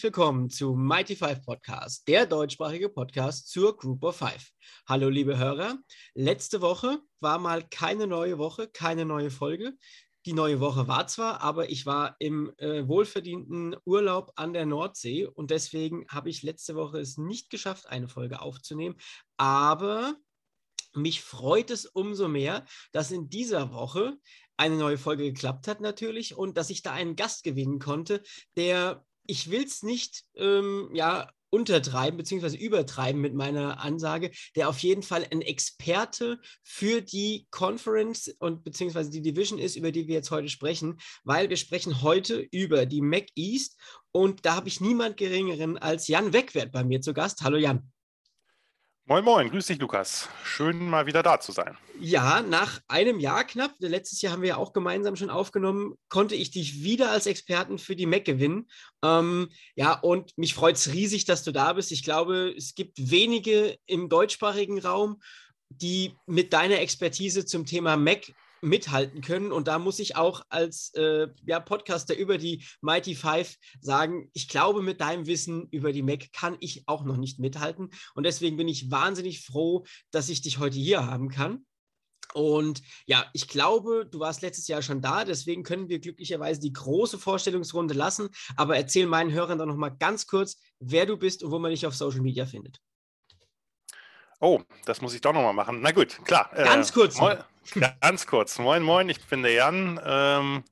herzlich willkommen zu Mighty Five Podcast, der deutschsprachige Podcast zur Group of Five. Hallo, liebe Hörer. Letzte Woche war mal keine neue Woche, keine neue Folge. Die neue Woche war zwar, aber ich war im äh, wohlverdienten Urlaub an der Nordsee und deswegen habe ich letzte Woche es nicht geschafft, eine Folge aufzunehmen. Aber mich freut es umso mehr, dass in dieser Woche eine neue Folge geklappt hat natürlich und dass ich da einen Gast gewinnen konnte, der ich will es nicht ähm, ja, untertreiben bzw. übertreiben mit meiner Ansage, der auf jeden Fall ein Experte für die Conference und beziehungsweise die Division ist, über die wir jetzt heute sprechen, weil wir sprechen heute über die Mac East und da habe ich niemand geringeren als Jan Wegwert bei mir zu Gast. Hallo Jan. Moin, moin, grüß dich, Lukas. Schön, mal wieder da zu sein. Ja, nach einem Jahr knapp, letztes Jahr haben wir ja auch gemeinsam schon aufgenommen, konnte ich dich wieder als Experten für die Mac gewinnen. Ähm, ja, und mich freut es riesig, dass du da bist. Ich glaube, es gibt wenige im deutschsprachigen Raum, die mit deiner Expertise zum Thema Mac mithalten können. Und da muss ich auch als äh, ja, Podcaster über die Mighty Five sagen, ich glaube, mit deinem Wissen über die Mac kann ich auch noch nicht mithalten. Und deswegen bin ich wahnsinnig froh, dass ich dich heute hier haben kann. Und ja, ich glaube, du warst letztes Jahr schon da, deswegen können wir glücklicherweise die große Vorstellungsrunde lassen. Aber erzähl meinen Hörern doch noch mal ganz kurz, wer du bist und wo man dich auf Social Media findet. Oh, das muss ich doch nochmal machen. Na gut, klar. Äh, ganz kurz. Moin, ganz kurz. Moin, moin, ich bin der Jan. Ähm,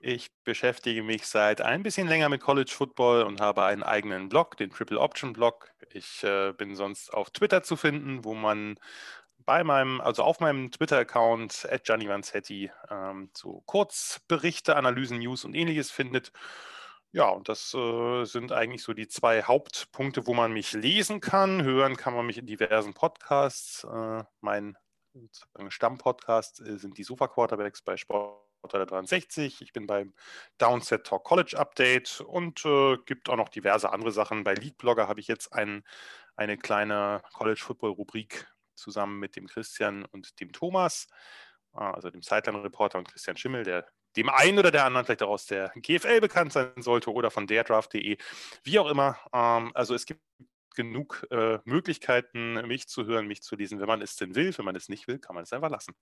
ich beschäftige mich seit ein bisschen länger mit College Football und habe einen eigenen Blog, den Triple Option Blog. Ich äh, bin sonst auf Twitter zu finden, wo man bei meinem, also auf meinem Twitter-Account at Gianni Vanzetti ähm, so Kurzberichte, Analysen, News und ähnliches findet. Ja, und das äh, sind eigentlich so die zwei Hauptpunkte, wo man mich lesen kann. Hören kann man mich in diversen Podcasts. Äh, mein Stammpodcast äh, sind die Sofa Quarterbacks bei Sport 63. Ich bin beim Downset Talk College Update und äh, gibt auch noch diverse andere Sachen. Bei Lead Blogger habe ich jetzt ein, eine kleine College Football Rubrik zusammen mit dem Christian und dem Thomas, äh, also dem Sideline Reporter und Christian Schimmel, der dem einen oder der anderen vielleicht auch aus der GFL bekannt sein sollte oder von derdraft.de, wie auch immer. Ähm, also es gibt genug äh, Möglichkeiten, mich zu hören, mich zu lesen. Wenn man es denn will, wenn man es nicht will, kann man es einfach lassen.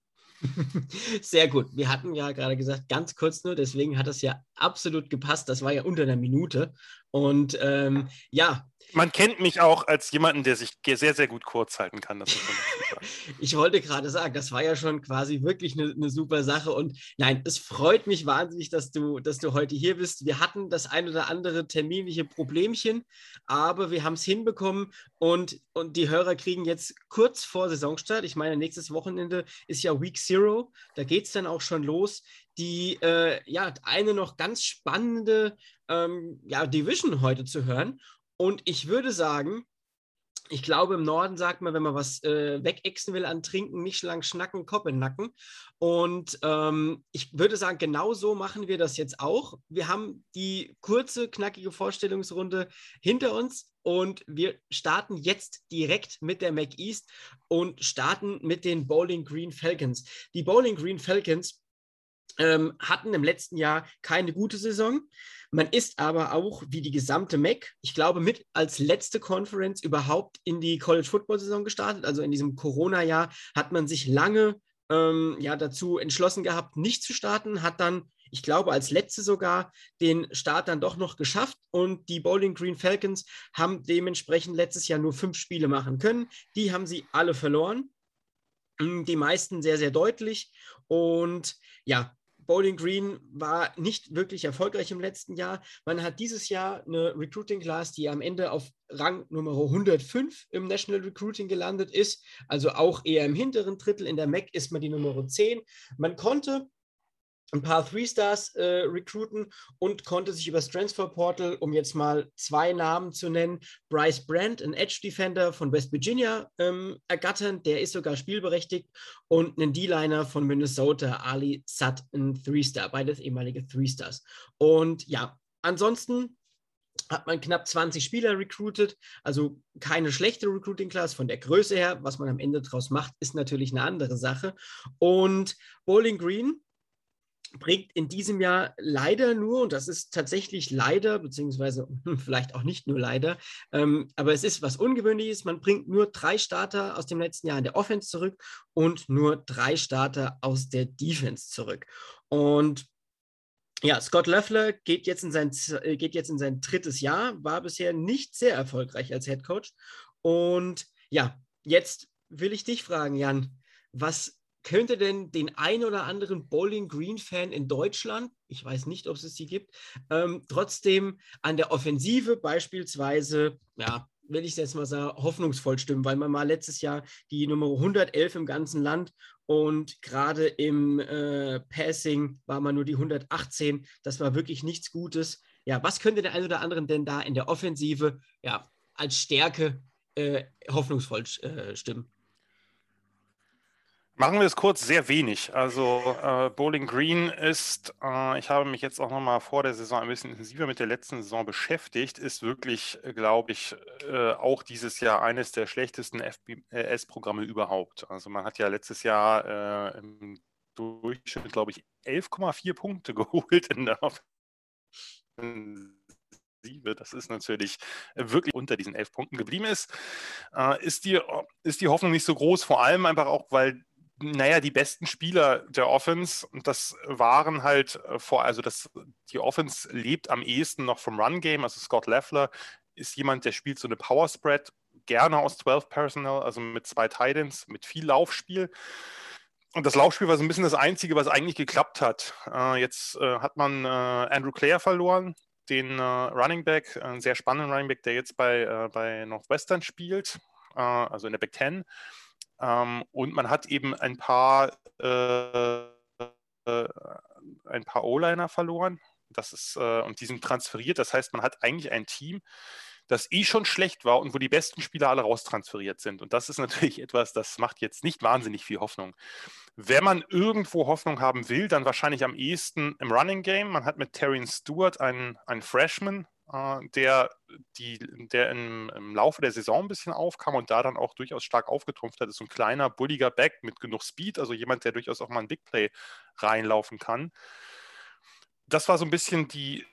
Sehr gut. Wir hatten ja gerade gesagt, ganz kurz nur, deswegen hat das ja absolut gepasst. Das war ja unter einer Minute. Und ähm, ja, man kennt mich auch als jemanden, der sich sehr, sehr gut kurz halten kann. ich wollte gerade sagen, das war ja schon quasi wirklich eine, eine, super Sache. Und nein, es freut mich wahnsinnig, dass du, dass du heute hier bist. Wir hatten das ein oder andere terminliche Problemchen, aber wir haben es hinbekommen und, und die Hörer kriegen jetzt kurz vor Saisonstart, ich meine, nächstes Wochenende ist ja Week Zero, da geht es dann auch schon los die äh, ja eine noch ganz spannende ähm, ja, Division heute zu hören. Und ich würde sagen, ich glaube, im Norden sagt man, wenn man was äh, wegexen will an Trinken, nicht lang schnacken, Kopf in Nacken. Und ähm, ich würde sagen, genau so machen wir das jetzt auch. Wir haben die kurze, knackige Vorstellungsrunde hinter uns und wir starten jetzt direkt mit der Mac East und starten mit den Bowling Green Falcons. Die Bowling Green Falcons ähm, hatten im letzten Jahr keine gute Saison. Man ist aber auch wie die gesamte MEC, ich glaube, mit als letzte Conference überhaupt in die College Football Saison gestartet. Also in diesem Corona-Jahr hat man sich lange ähm, ja, dazu entschlossen gehabt, nicht zu starten, hat dann, ich glaube, als letzte sogar den Start dann doch noch geschafft und die Bowling Green Falcons haben dementsprechend letztes Jahr nur fünf Spiele machen können. Die haben sie alle verloren. Die meisten sehr, sehr deutlich. Und ja, Bowling Green war nicht wirklich erfolgreich im letzten Jahr. Man hat dieses Jahr eine Recruiting Class, die am Ende auf Rang Nummer 105 im National Recruiting gelandet ist, also auch eher im hinteren Drittel. In der MAC ist man die Nummer 10. Man konnte ein paar Three-Stars äh, recruiten und konnte sich über das Transfer Portal, um jetzt mal zwei Namen zu nennen, Bryce Brandt, ein Edge-Defender von West Virginia, ähm, ergattern. Der ist sogar spielberechtigt. Und einen D-Liner von Minnesota, Ali Satt, ein Three-Star, beides ehemalige Three-Stars. Und ja, ansonsten hat man knapp 20 Spieler recruited, also keine schlechte Recruiting-Class von der Größe her. Was man am Ende daraus macht, ist natürlich eine andere Sache. Und Bowling Green bringt in diesem Jahr leider nur, und das ist tatsächlich leider, beziehungsweise vielleicht auch nicht nur leider, ähm, aber es ist was Ungewöhnliches, man bringt nur drei Starter aus dem letzten Jahr in der Offense zurück und nur drei Starter aus der Defense zurück. Und ja, Scott Löffler geht jetzt, in sein, äh, geht jetzt in sein drittes Jahr, war bisher nicht sehr erfolgreich als Head Coach. Und ja, jetzt will ich dich fragen, Jan, was könnte denn den ein oder anderen Bowling Green Fan in Deutschland, ich weiß nicht, ob es sie gibt, ähm, trotzdem an der Offensive beispielsweise, ja, will ich jetzt mal sagen, hoffnungsvoll stimmen, weil man mal letztes Jahr die Nummer 111 im ganzen Land und gerade im äh, Passing war man nur die 118. Das war wirklich nichts Gutes. Ja, was könnte der ein oder anderen denn da in der Offensive ja, als Stärke äh, hoffnungsvoll äh, stimmen? Machen wir es kurz, sehr wenig. Also äh, Bowling Green ist, äh, ich habe mich jetzt auch nochmal vor der Saison ein bisschen intensiver mit der letzten Saison beschäftigt, ist wirklich, glaube ich, äh, auch dieses Jahr eines der schlechtesten FBS-Programme überhaupt. Also man hat ja letztes Jahr äh, im Durchschnitt, glaube ich, 11,4 Punkte geholt in der Offensive. Das ist natürlich wirklich unter diesen elf Punkten geblieben ist. Äh, ist, die, ist die Hoffnung nicht so groß, vor allem einfach auch, weil naja, die besten Spieler der Offense, und das waren halt äh, vor, also das, die Offense lebt am ehesten noch vom Run-Game. Also Scott Leffler ist jemand, der spielt so eine Power Spread, gerne aus 12 Personnel, also mit zwei Titans, mit viel Laufspiel. Und das Laufspiel war so ein bisschen das Einzige, was eigentlich geklappt hat. Äh, jetzt äh, hat man äh, Andrew Clare verloren, den äh, Running Back, einen sehr spannenden Running Back, der jetzt bei, äh, bei Northwestern spielt, also in der Big Ten. Ähm, und man hat eben ein paar, äh, äh, paar O-Liner verloren. Das ist, äh, und die sind transferiert. Das heißt, man hat eigentlich ein Team, das eh schon schlecht war und wo die besten Spieler alle raustransferiert sind. Und das ist natürlich etwas, das macht jetzt nicht wahnsinnig viel Hoffnung. Wenn man irgendwo Hoffnung haben will, dann wahrscheinlich am ehesten im Running Game. Man hat mit Terry Stewart einen, einen Freshman, der, die, der im, im, Laufe der Saison ein bisschen aufkam und da dann auch durchaus stark aufgetrumpft hat, ist so ein kleiner, bulliger Back mit genug Speed, also jemand, der durchaus auch mal ein Big Play reinlaufen kann. Das war so ein bisschen die,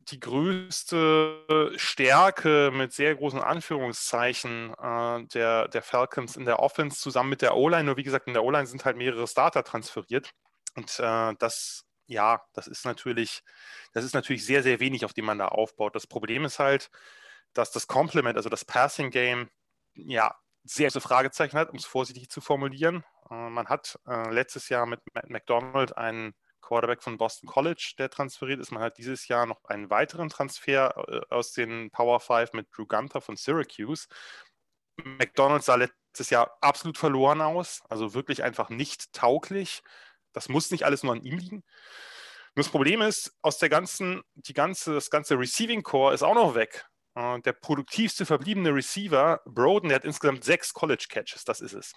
die größte Stärke mit sehr großen Anführungszeichen äh, der, der Falcons in der Offense zusammen mit der O-Line. Nur wie gesagt, in der O-Line sind halt mehrere Starter transferiert. Und äh, das ja, das ist natürlich, das ist natürlich sehr, sehr wenig, auf dem man da aufbaut. Das Problem ist halt, dass das Complement, also das Passing Game, ja, sehr große Fragezeichen hat, um es vorsichtig zu formulieren. Äh, man hat äh, letztes Jahr mit Matt McDonald einen Quarterback von Boston College, der transferiert ist. Man hat dieses Jahr noch einen weiteren Transfer äh, aus den Power 5 mit Drew Gunther von Syracuse. McDonald sah letztes Jahr absolut verloren aus, also wirklich einfach nicht tauglich. Das muss nicht alles nur an ihm liegen. Nur das Problem ist, aus der ganzen, die ganze, das ganze Receiving Core ist auch noch weg. Äh, der produktivste verbliebene Receiver, Broden, der hat insgesamt sechs College Catches, das ist es.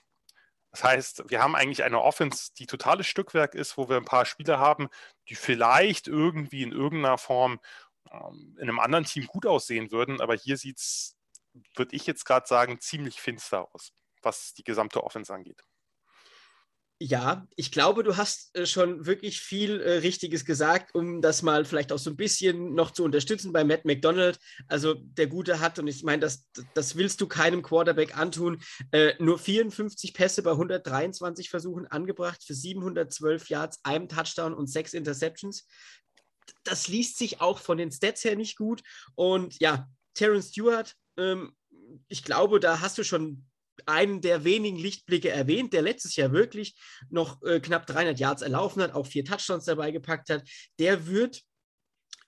Das heißt, wir haben eigentlich eine Offense, die totales Stückwerk ist, wo wir ein paar Spieler haben, die vielleicht irgendwie in irgendeiner Form ähm, in einem anderen Team gut aussehen würden, aber hier sieht es, würde ich jetzt gerade sagen, ziemlich finster aus, was die gesamte Offense angeht. Ja, ich glaube, du hast äh, schon wirklich viel äh, Richtiges gesagt, um das mal vielleicht auch so ein bisschen noch zu unterstützen bei Matt McDonald. Also der Gute hat, und ich meine, das, das willst du keinem Quarterback antun, äh, nur 54 Pässe bei 123 Versuchen angebracht für 712 Yards, einem Touchdown und sechs Interceptions. Das liest sich auch von den Stats her nicht gut. Und ja, Terrence Stewart, ähm, ich glaube, da hast du schon einen der wenigen Lichtblicke erwähnt, der letztes Jahr wirklich noch äh, knapp 300 Yards erlaufen hat, auch vier Touchdowns dabei gepackt hat. Der wird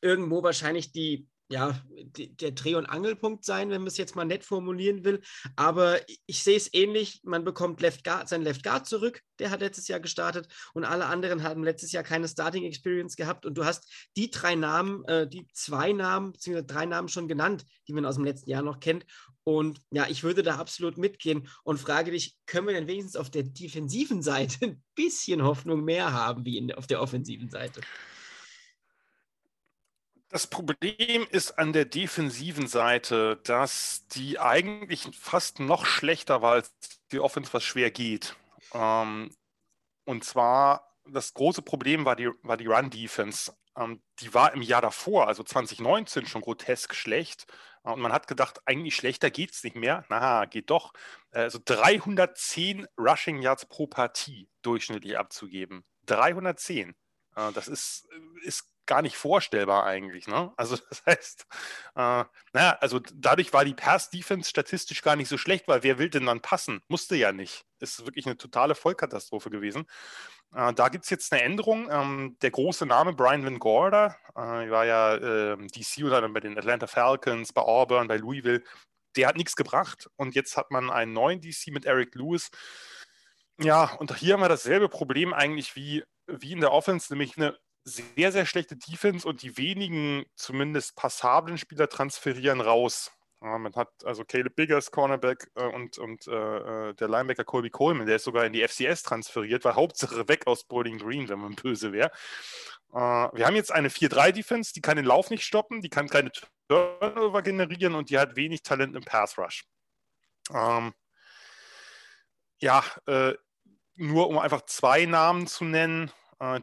irgendwo wahrscheinlich die ja, der Dreh- und Angelpunkt sein, wenn man es jetzt mal nett formulieren will. Aber ich sehe es ähnlich. Man bekommt Left Guard, seinen Left Guard zurück. Der hat letztes Jahr gestartet und alle anderen haben letztes Jahr keine Starting Experience gehabt. Und du hast die drei Namen, äh, die zwei Namen, beziehungsweise drei Namen schon genannt, die man aus dem letzten Jahr noch kennt. Und ja, ich würde da absolut mitgehen und frage dich, können wir denn wenigstens auf der defensiven Seite ein bisschen Hoffnung mehr haben wie in, auf der offensiven Seite? Das Problem ist an der defensiven Seite, dass die eigentlich fast noch schlechter war als die Offense, was schwer geht. Ähm, und zwar das große Problem war die, war die Run-Defense. Ähm, die war im Jahr davor, also 2019, schon grotesk schlecht. Und man hat gedacht, eigentlich schlechter geht es nicht mehr. Na, geht doch. Also 310 Rushing Yards pro Partie durchschnittlich abzugeben. 310. Äh, das ist, ist gar nicht vorstellbar eigentlich. Ne? Also das heißt, äh, naja, also dadurch war die Pass-Defense statistisch gar nicht so schlecht, weil wer will denn dann passen? Musste ja nicht. Ist wirklich eine totale Vollkatastrophe gewesen. Äh, da gibt es jetzt eine Änderung. Ähm, der große Name Brian Van Gorder, äh, war ja äh, DC oder bei den Atlanta Falcons, bei Auburn, bei Louisville, der hat nichts gebracht. Und jetzt hat man einen neuen DC mit Eric Lewis. Ja, und hier haben wir dasselbe Problem eigentlich wie, wie in der Offense, nämlich eine sehr, sehr schlechte Defense und die wenigen zumindest passablen Spieler transferieren raus. Man hat also Caleb Biggers, Cornerback äh, und, und äh, äh der Linebacker Colby Coleman, der ist sogar in die FCS transferiert, war Hauptsache weg aus Bowling Green, wenn man böse wäre. Äh, wir haben jetzt eine 4-3-Defense, die kann den Lauf nicht stoppen, die kann keine Turnover generieren und die hat wenig Talent im Pass Rush. Ähm, ja, äh, nur um einfach zwei Namen zu nennen,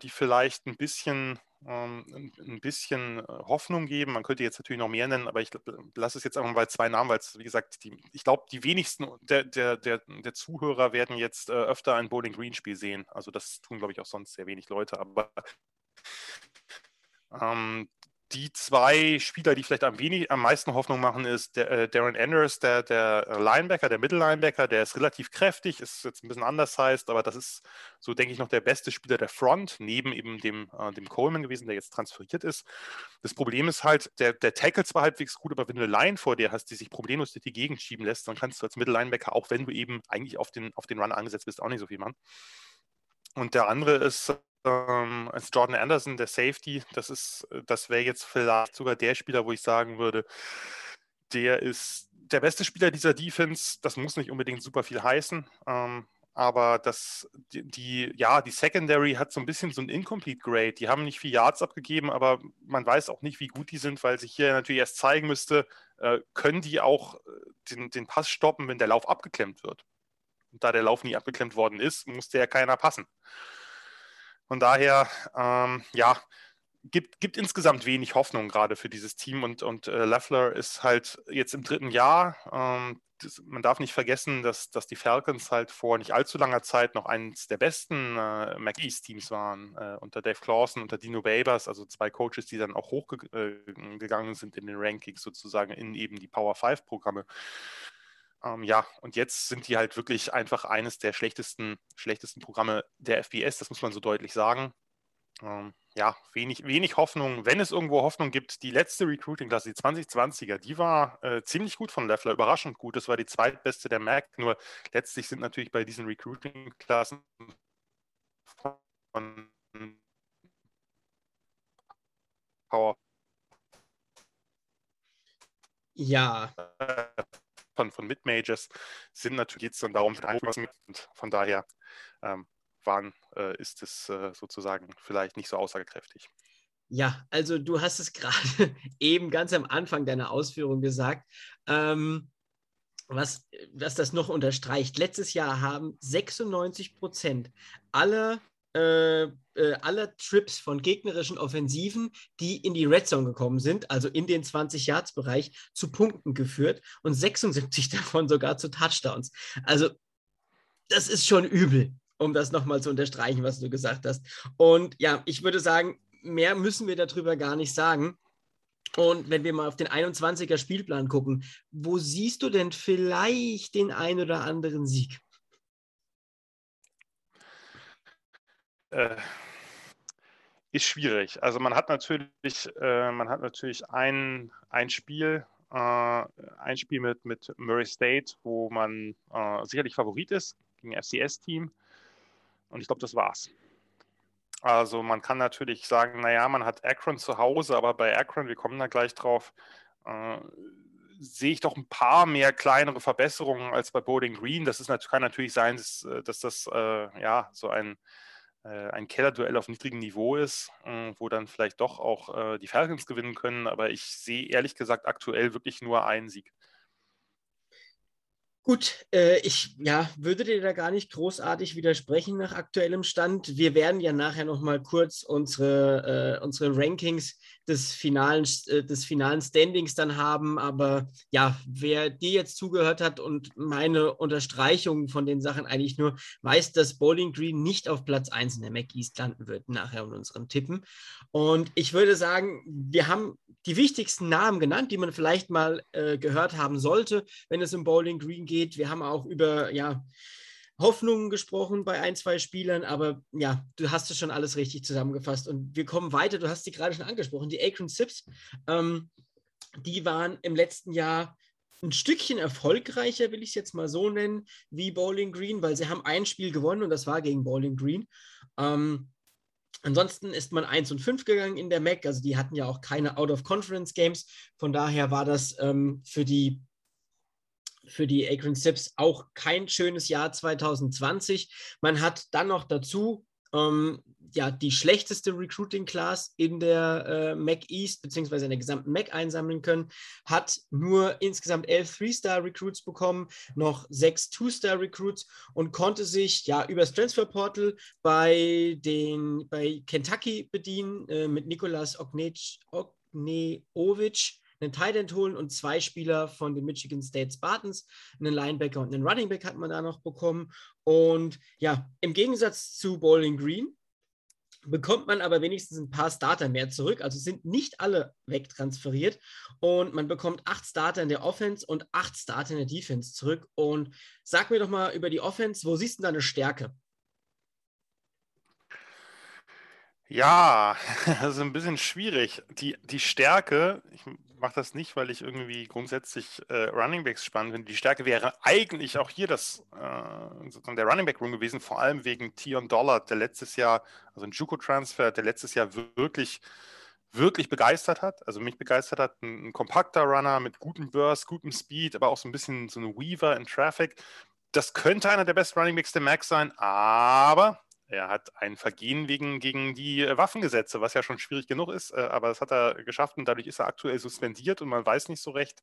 die vielleicht ein bisschen, ähm, ein bisschen äh, Hoffnung geben. Man könnte jetzt natürlich noch mehr nennen, aber ich lasse es jetzt einfach mal zwei Namen, weil es, wie gesagt, die, ich glaube, die wenigsten der, der, der, der Zuhörer werden jetzt äh, öfter ein Bowling Green Spiel sehen. Also das tun, glaube ich, auch sonst sehr wenig Leute. Aber ähm, die zwei Spieler, die vielleicht am, wenig, am meisten Hoffnung machen, ist der, äh, Darren Anders, der, der Linebacker, der Mittellinebacker, der ist relativ kräftig, ist jetzt ein bisschen anders heißt, aber das ist so, denke ich, noch der beste Spieler der Front, neben eben dem, äh, dem Coleman gewesen, der jetzt transferiert ist. Das Problem ist halt, der, der Tackle zwar halbwegs gut, aber wenn du eine Line vor dir hast, die sich problemlos durch die Gegend schieben lässt, dann kannst du als Mittellinebacker, auch wenn du eben eigentlich auf den, auf den Run angesetzt bist, auch nicht so viel machen. Und der andere ist ähm, als Jordan Anderson, der Safety, das ist, äh, das wäre jetzt vielleicht sogar der Spieler, wo ich sagen würde, der ist der beste Spieler dieser Defense. Das muss nicht unbedingt super viel heißen. Ähm, aber das, die, die, ja, die Secondary hat so ein bisschen so ein Incomplete Grade. Die haben nicht viel Yards abgegeben, aber man weiß auch nicht, wie gut die sind, weil sich hier natürlich erst zeigen müsste, äh, können die auch äh, den, den Pass stoppen, wenn der Lauf abgeklemmt wird. Und da der Lauf nie abgeklemmt worden ist, musste ja keiner passen. Von daher, ähm, ja, gibt, gibt insgesamt wenig Hoffnung gerade für dieses Team und, und äh, Leffler ist halt jetzt im dritten Jahr. Ähm, das, man darf nicht vergessen, dass, dass die Falcons halt vor nicht allzu langer Zeit noch eines der besten äh, McEast-Teams waren, äh, unter Dave Clawson, unter Dino Babers, also zwei Coaches, die dann auch hochgegangen äh, sind in den Rankings sozusagen in eben die Power 5-Programme. Ähm, ja, und jetzt sind die halt wirklich einfach eines der schlechtesten, schlechtesten Programme der FBS, das muss man so deutlich sagen. Ähm, ja, wenig, wenig Hoffnung. Wenn es irgendwo Hoffnung gibt, die letzte Recruiting-Klasse, die 2020er, die war äh, ziemlich gut von Leffler, überraschend gut. Das war die zweitbeste der MAC. Nur letztlich sind natürlich bei diesen Recruiting-Klassen von Power. Ja. Äh, von, Mid-Majors sind natürlich jetzt dann darum, von daher ähm, waren, äh, ist es äh, sozusagen vielleicht nicht so aussagekräftig. Ja, also du hast es gerade eben ganz am Anfang deiner Ausführung gesagt. Ähm, was, was das noch unterstreicht, letztes Jahr haben 96 Prozent aller äh, äh, aller Trips von gegnerischen Offensiven, die in die Red Zone gekommen sind, also in den 20-Yards-Bereich, zu Punkten geführt und 76 davon sogar zu Touchdowns. Also das ist schon übel, um das nochmal zu unterstreichen, was du gesagt hast. Und ja, ich würde sagen, mehr müssen wir darüber gar nicht sagen. Und wenn wir mal auf den 21er Spielplan gucken, wo siehst du denn vielleicht den ein oder anderen Sieg? Äh, ist schwierig. Also man hat natürlich, äh, man hat natürlich ein, ein Spiel, äh, ein Spiel mit, mit Murray State, wo man äh, sicherlich Favorit ist gegen FCS-Team. Und ich glaube, das war's. Also man kann natürlich sagen, naja, man hat Akron zu Hause, aber bei Akron, wir kommen da gleich drauf, äh, sehe ich doch ein paar mehr kleinere Verbesserungen als bei Bowling Green. Das ist, kann natürlich sein, dass, dass das äh, ja so ein äh, ein Kellerduell auf niedrigem Niveau ist, äh, wo dann vielleicht doch auch äh, die Falcons gewinnen können. Aber ich sehe ehrlich gesagt aktuell wirklich nur einen Sieg. Gut, äh, ich ja, würde dir da gar nicht großartig widersprechen nach aktuellem Stand. Wir werden ja nachher noch mal kurz unsere, äh, unsere Rankings des finalen, äh, des finalen Standings dann haben. Aber ja, wer dir jetzt zugehört hat und meine Unterstreichung von den Sachen eigentlich nur weiß, dass Bowling Green nicht auf Platz 1 in der Mac East landen wird, nachher in unseren Tippen. Und ich würde sagen, wir haben die wichtigsten Namen genannt, die man vielleicht mal äh, gehört haben sollte, wenn es um Bowling Green geht geht. Wir haben auch über ja, Hoffnungen gesprochen bei ein, zwei Spielern, aber ja, du hast es schon alles richtig zusammengefasst. Und wir kommen weiter. Du hast sie gerade schon angesprochen, die Akron Sips. Ähm, die waren im letzten Jahr ein Stückchen erfolgreicher, will ich es jetzt mal so nennen, wie Bowling Green, weil sie haben ein Spiel gewonnen und das war gegen Bowling Green. Ähm, ansonsten ist man 1 und 5 gegangen in der MAC, also die hatten ja auch keine Out-of-Conference-Games. Von daher war das ähm, für die für die Akron Sips auch kein schönes Jahr 2020. Man hat dann noch dazu ähm, ja, die schlechteste Recruiting Class in der äh, Mac East beziehungsweise in der gesamten Mac einsammeln können, hat nur insgesamt elf Three-Star Recruits bekommen, noch sechs Two-Star Recruits und konnte sich ja übers Transfer Portal bei bei Kentucky bedienen äh, mit Nikolas Ogneovic einen Tight End holen und zwei Spieler von den Michigan State Spartans, einen Linebacker und einen Running Back hat man da noch bekommen. Und ja, im Gegensatz zu Bowling Green bekommt man aber wenigstens ein paar Starter mehr zurück. Also sind nicht alle wegtransferiert und man bekommt acht Starter in der Offense und acht Starter in der Defense zurück. Und sag mir doch mal über die Offense, wo siehst du deine Stärke? Ja, das ist ein bisschen schwierig. Die, die Stärke, ich mache das nicht, weil ich irgendwie grundsätzlich äh, Running Backs spannend finde. Die Stärke wäre eigentlich auch hier das, äh, der Running Back Room gewesen, vor allem wegen Tion Dollar, der letztes Jahr, also ein Juco-Transfer, der letztes Jahr wirklich, wirklich begeistert hat. Also mich begeistert hat, ein, ein kompakter Runner mit gutem Burst, gutem Speed, aber auch so ein bisschen so ein Weaver in Traffic. Das könnte einer der besten Running Backs der Max sein, aber er hat ein Vergehen wegen, gegen die äh, Waffengesetze, was ja schon schwierig genug ist, äh, aber das hat er geschafft und dadurch ist er aktuell suspendiert und man weiß nicht so recht,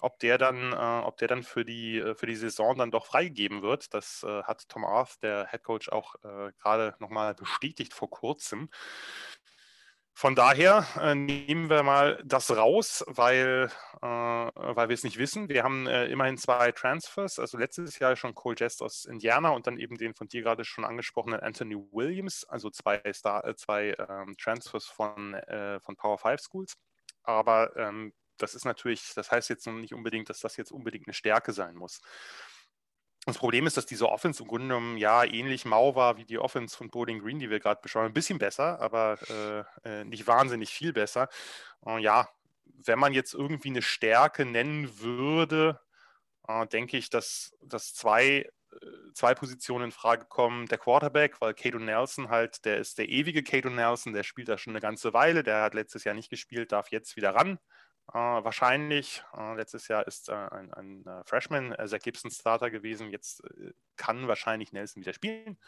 ob der dann, äh, ob der dann für die, für die Saison dann doch freigegeben wird. Das hat Tom Arth, der Head Coach, auch gerade nochmal bestätigt vor kurzem. Von daher äh, nehmen wir mal das raus, weil, äh, weil wir es nicht wissen. Wir haben äh, immerhin zwei Transfers, also letztes Jahr schon Cole Jest aus Indiana und dann eben den von dir gerade schon angesprochenen Anthony Williams, also zwei, Star, äh, zwei ähm, Transfers von, äh, von Power 5 Schools. Aber ähm, das ist natürlich, das heißt jetzt noch nicht unbedingt, dass das jetzt unbedingt eine Stärke sein muss. Das Problem ist, dass diese Offense im Grunde genommen ja ähnlich mau war wie die Offense von Bowling Green, die wir gerade beschauen. Ein bisschen besser, aber äh, äh, nicht wahnsinnig viel besser. Äh, ja, wenn man jetzt irgendwie eine Stärke nennen würde, äh, denke ich, dass, dass zwei, äh, zwei Positionen in Frage kommen. Der Quarterback, weil Cato Nelson halt, der ist der ewige Cato Nelson, der spielt da schon eine ganze Weile. Der hat letztes Jahr nicht gespielt, darf jetzt wieder ran. Äh, wahrscheinlich, äh, letztes Jahr ist äh, ein, ein Freshman, äh, Zach Gibson Starter gewesen, jetzt kann wahrscheinlich Nelson wieder spielen.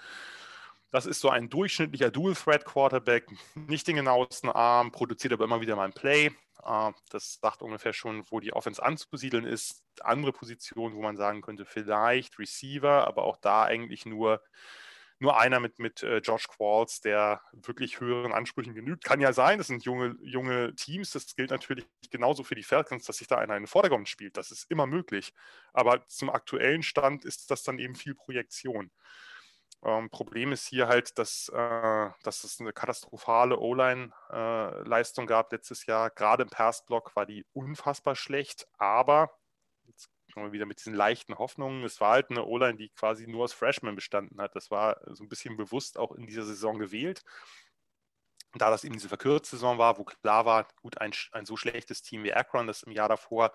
Das ist so ein durchschnittlicher Dual-Threat-Quarterback, nicht den genauesten Arm, produziert aber immer wieder mal ein Play. das sagt ungefähr schon, wo die Offense anzusiedeln ist. Andere Positionen, wo man sagen könnte, vielleicht Receiver, aber auch da eigentlich nur nur einer mit, mit äh, Josh Qualls, der wirklich höheren Ansprüchen genügt. Kann ja sein, das sind junge, junge Teams. Das gilt natürlich genauso für die Falcons, dass sich da einer in den Vordergrund spielt. Das ist immer möglich. Aber zum aktuellen Stand ist das dann eben viel Projektion. Ähm, Problem ist hier halt, dass, äh, dass es eine katastrophale O-Line-Leistung äh, gab letztes Jahr. Gerade im Passblock war die unfassbar schlecht, aber wieder mit diesen leichten Hoffnungen. Es war halt eine O-Line, die quasi nur aus Freshmen bestanden hat. Das war so ein bisschen bewusst auch in dieser Saison gewählt. Da das eben diese verkürzte Saison war, wo klar war, gut, ein, ein so schlechtes Team wie Akron, das im Jahr davor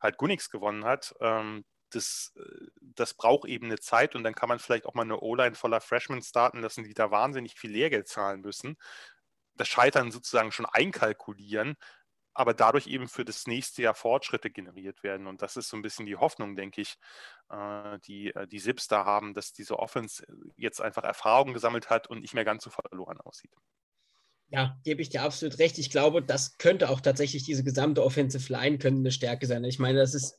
halt Gunnix gewonnen hat, ähm, das, das braucht eben eine Zeit und dann kann man vielleicht auch mal eine O-Line voller Freshmen starten lassen, die da wahnsinnig viel Lehrgeld zahlen müssen. Das Scheitern sozusagen schon einkalkulieren, aber dadurch eben für das nächste Jahr Fortschritte generiert werden. Und das ist so ein bisschen die Hoffnung, denke ich, äh, die äh, die Sips da haben, dass diese Offense jetzt einfach Erfahrung gesammelt hat und nicht mehr ganz so verloren aussieht. Ja, gebe ich dir absolut recht. Ich glaube, das könnte auch tatsächlich diese gesamte Offensive Line können eine Stärke sein. Ich meine, das ist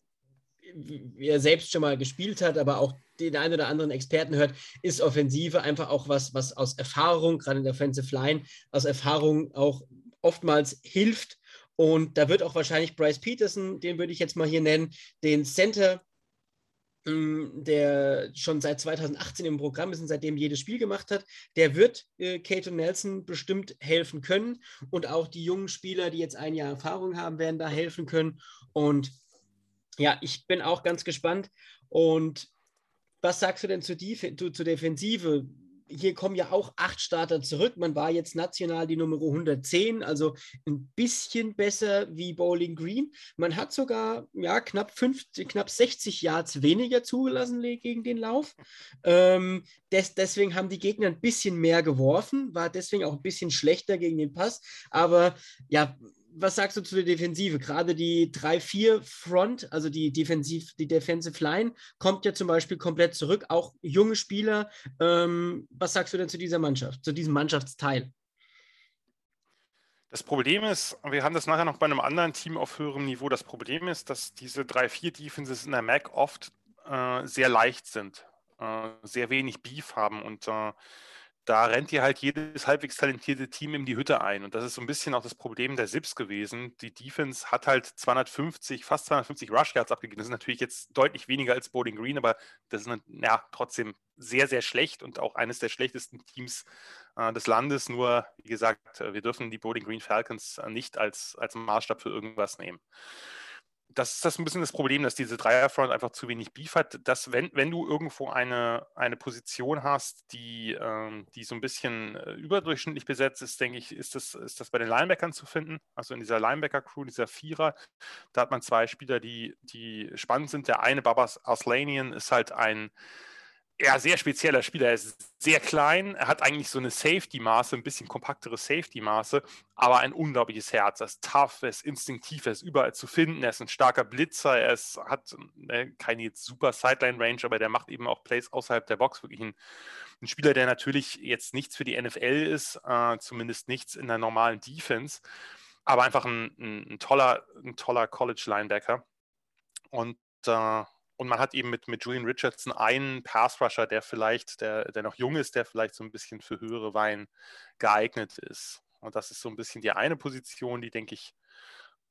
wie er selbst schon mal gespielt hat, aber auch den einen oder anderen Experten hört, ist Offensive einfach auch was, was aus Erfahrung, gerade in der Offensive Line, aus Erfahrung auch oftmals hilft. Und da wird auch wahrscheinlich Bryce Peterson, den würde ich jetzt mal hier nennen, den Center ähm, der schon seit 2018 im Programm ist und seitdem jedes Spiel gemacht hat, der wird äh, Cato Nelson bestimmt helfen können. Und auch die jungen Spieler, die jetzt ein Jahr Erfahrung haben, werden da helfen können. Und ja, ich bin auch ganz gespannt. Und was sagst du denn zur, Def zur Defensive? Hier kommen ja auch acht Starter zurück. Man war jetzt national die Nummer 110, also ein bisschen besser wie Bowling Green. Man hat sogar ja, knapp, 50, knapp 60 Yards weniger zugelassen gegen den Lauf. Ähm, des, deswegen haben die Gegner ein bisschen mehr geworfen, war deswegen auch ein bisschen schlechter gegen den Pass. Aber ja, was sagst du zu der Defensive? Gerade die 3-4 Front, also die, Defensiv, die Defensive Line, kommt ja zum Beispiel komplett zurück, auch junge Spieler. Ähm, was sagst du denn zu dieser Mannschaft, zu diesem Mannschaftsteil? Das Problem ist, wir haben das nachher noch bei einem anderen Team auf höherem Niveau. Das Problem ist, dass diese 3-4 Defenses in der MAC oft äh, sehr leicht sind, äh, sehr wenig Beef haben und äh, da rennt dir halt jedes halbwegs talentierte Team in die Hütte ein. Und das ist so ein bisschen auch das Problem der Sips gewesen. Die Defense hat halt 250, fast 250 Rush Yards abgegeben. Das ist natürlich jetzt deutlich weniger als Bowling Green, aber das ist ja, trotzdem sehr, sehr schlecht und auch eines der schlechtesten Teams äh, des Landes. Nur, wie gesagt, wir dürfen die Bowling Green Falcons äh, nicht als, als Maßstab für irgendwas nehmen das ist das ein bisschen das Problem, dass diese Dreierfront einfach zu wenig Beef hat. Dass, wenn, wenn du irgendwo eine, eine Position hast, die, ähm, die so ein bisschen äh, überdurchschnittlich besetzt ist, denke ich, ist das, ist das bei den Linebackern zu finden. Also in dieser Linebacker-Crew, dieser Vierer, da hat man zwei Spieler, die, die spannend sind. Der eine, Babas Aslanian, ist halt ein ja, sehr spezieller Spieler. Er ist sehr klein, er hat eigentlich so eine Safety-Maße, ein bisschen kompaktere Safety-Maße, aber ein unglaubliches Herz. Er ist tough, er ist instinktiv, er ist überall zu finden, er ist ein starker Blitzer, er ist, hat äh, keine jetzt super Sideline-Range, aber der macht eben auch Plays außerhalb der Box. Wirklich ein, ein Spieler, der natürlich jetzt nichts für die NFL ist, äh, zumindest nichts in der normalen Defense, aber einfach ein, ein, ein toller, ein toller College-Linebacker. Und äh, und man hat eben mit, mit Julian Richardson einen Pass-Rusher, der vielleicht, der, der noch jung ist, der vielleicht so ein bisschen für höhere Wein geeignet ist. Und das ist so ein bisschen die eine Position, die, denke ich,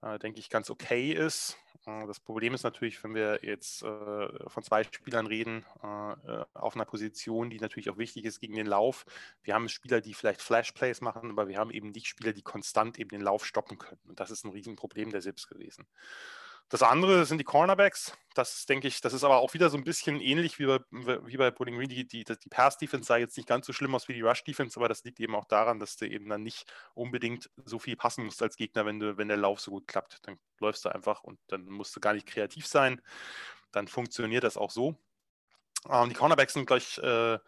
äh, denke ich, ganz okay ist. Äh, das Problem ist natürlich, wenn wir jetzt äh, von zwei Spielern reden, äh, äh, auf einer Position, die natürlich auch wichtig ist gegen den Lauf. Wir haben Spieler, die vielleicht Flash-Plays machen, aber wir haben eben nicht Spieler, die konstant eben den Lauf stoppen können. Und das ist ein Riesenproblem der SIPs gewesen. Das andere sind die Cornerbacks. Das denke ich, das ist aber auch wieder so ein bisschen ähnlich wie bei, wie bei Bowling Green. Die, die, die Pass-Defense sah jetzt nicht ganz so schlimm aus wie die Rush-Defense, aber das liegt eben auch daran, dass du eben dann nicht unbedingt so viel passen musst als Gegner, wenn, du, wenn der Lauf so gut klappt. Dann läufst du einfach und dann musst du gar nicht kreativ sein. Dann funktioniert das auch so. Ähm, die Cornerbacks sind gleich äh,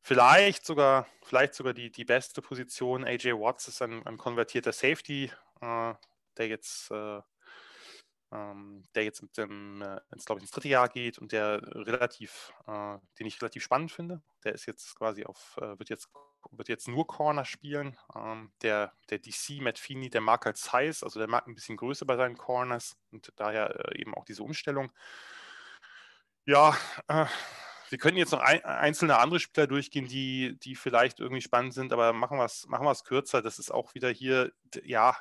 vielleicht sogar, vielleicht sogar die, die beste Position. AJ Watts ist ein, ein konvertierter Safety, äh, der jetzt äh, ähm, der jetzt mit dem, äh, ins, glaube ich, ins dritte Jahr geht und der relativ, äh, den ich relativ spannend finde. Der ist jetzt quasi auf, äh, wird jetzt wird jetzt nur Corner spielen. Ähm, der, der DC Matt Feeney, der mag halt Size, also der mag ein bisschen Größe bei seinen Corners und daher äh, eben auch diese Umstellung. Ja, äh, wir können jetzt noch ein, einzelne andere Spieler durchgehen, die, die vielleicht irgendwie spannend sind, aber machen wir es machen kürzer. Das ist auch wieder hier, ja,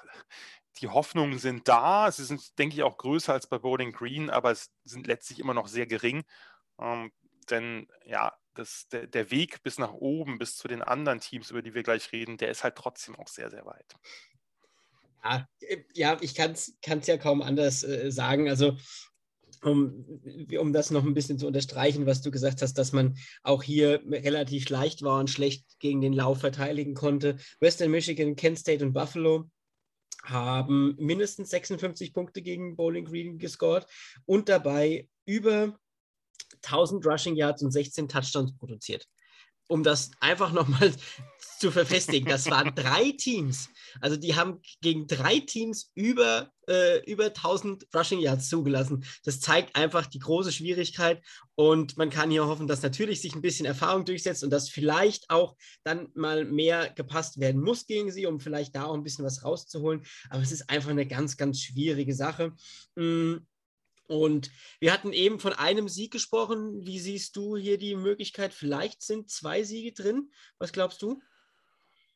die Hoffnungen sind da. Sie sind, denke ich, auch größer als bei Bowling Green, aber es sind letztlich immer noch sehr gering. Ähm, denn ja, das, der, der, Weg bis nach oben, bis zu den anderen Teams, über die wir gleich reden, der ist halt trotzdem auch sehr, sehr weit. Ja, äh, ich kann es ja kaum anders äh, sagen. Also um, um das noch ein bisschen zu unterstreichen, was du gesagt hast, dass man auch hier relativ leicht war und schlecht gegen den Lauf verteidigen konnte. Western Michigan, Kent State und Buffalo haben mindestens 56 Punkte gegen Bowling Green gescored und dabei über 1000 Rushing Yards und 16 Touchdowns produziert. Um das einfach nochmal zu verfestigen, das waren drei Teams. Also die haben gegen drei Teams über, äh, über 1000 Rushing Yards zugelassen. Das zeigt einfach die große Schwierigkeit und man kann hier hoffen, dass natürlich sich ein bisschen Erfahrung durchsetzt und dass vielleicht auch dann mal mehr gepasst werden muss gegen sie, um vielleicht da auch ein bisschen was rauszuholen. Aber es ist einfach eine ganz, ganz schwierige Sache. Mhm Und wir hatten eben von einem Sieg gesprochen. Wie siehst du hier die Möglichkeit? Vielleicht sind zwei Siege drin. Was glaubst du?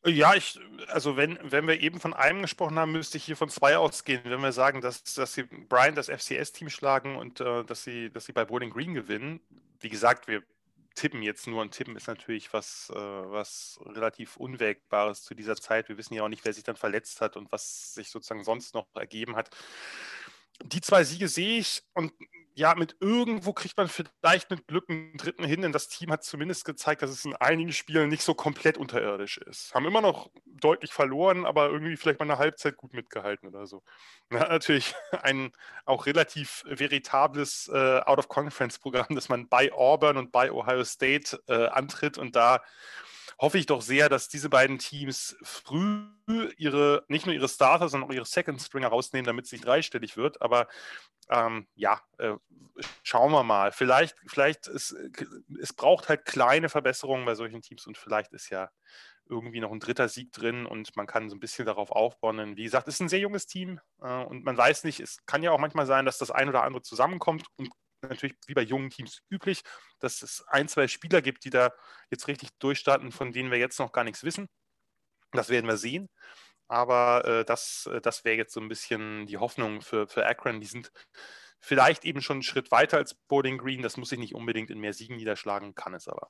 Ja, ich, also wenn, wenn wir eben von einem gesprochen haben, müsste ich hier von zwei ausgehen. Wenn wir sagen, dass, dass sie Brian das FCS-Team schlagen und äh, dass, sie, dass sie bei Bowling Green gewinnen. Wie gesagt, wir tippen jetzt nur und tippen ist natürlich was, äh, was relativ Unwägbares zu dieser Zeit. Wir wissen ja auch nicht, wer sich dann verletzt hat und was sich sozusagen sonst noch ergeben hat die zwei Siege sehe ich und ja, mit irgendwo kriegt man vielleicht mit Glück einen dritten hin, denn das Team hat zumindest gezeigt, dass es in einigen Spielen nicht so komplett unterirdisch ist. Haben immer noch deutlich verloren, aber irgendwie vielleicht mal eine Halbzeit gut mitgehalten oder so. Hat natürlich ein auch relativ veritables äh, Out-of-Conference-Programm, das man bei Auburn und bei Ohio State äh, antritt und da hoffe ich doch sehr, dass diese beiden Teams früh ihre, nicht nur ihre Starter, sondern auch ihre Second Stringer rausnehmen, damit es nicht dreistellig wird. Aber ähm, ja, äh, schauen wir mal. Vielleicht, vielleicht ist, es braucht halt kleine Verbesserungen bei solchen Teams und vielleicht ist ja irgendwie noch ein dritter Sieg drin und man kann so ein bisschen darauf aufbauen. Wie gesagt, es ist ein sehr junges Team äh, und man weiß nicht, es kann ja auch manchmal sein, dass das ein oder andere zusammenkommt und natürlich wie bei jungen Teams üblich, dass es ein, zwei Spieler gibt, die da jetzt richtig durchstarten, von denen wir jetzt noch gar nichts wissen. Das werden wir sehen. Aber äh, das, äh, das wäre jetzt so ein bisschen die Hoffnung für, für Akron. Die sind vielleicht eben schon einen Schritt weiter als Bowling Green. Das muss sich nicht unbedingt in mehr Siegen niederschlagen, kann es aber.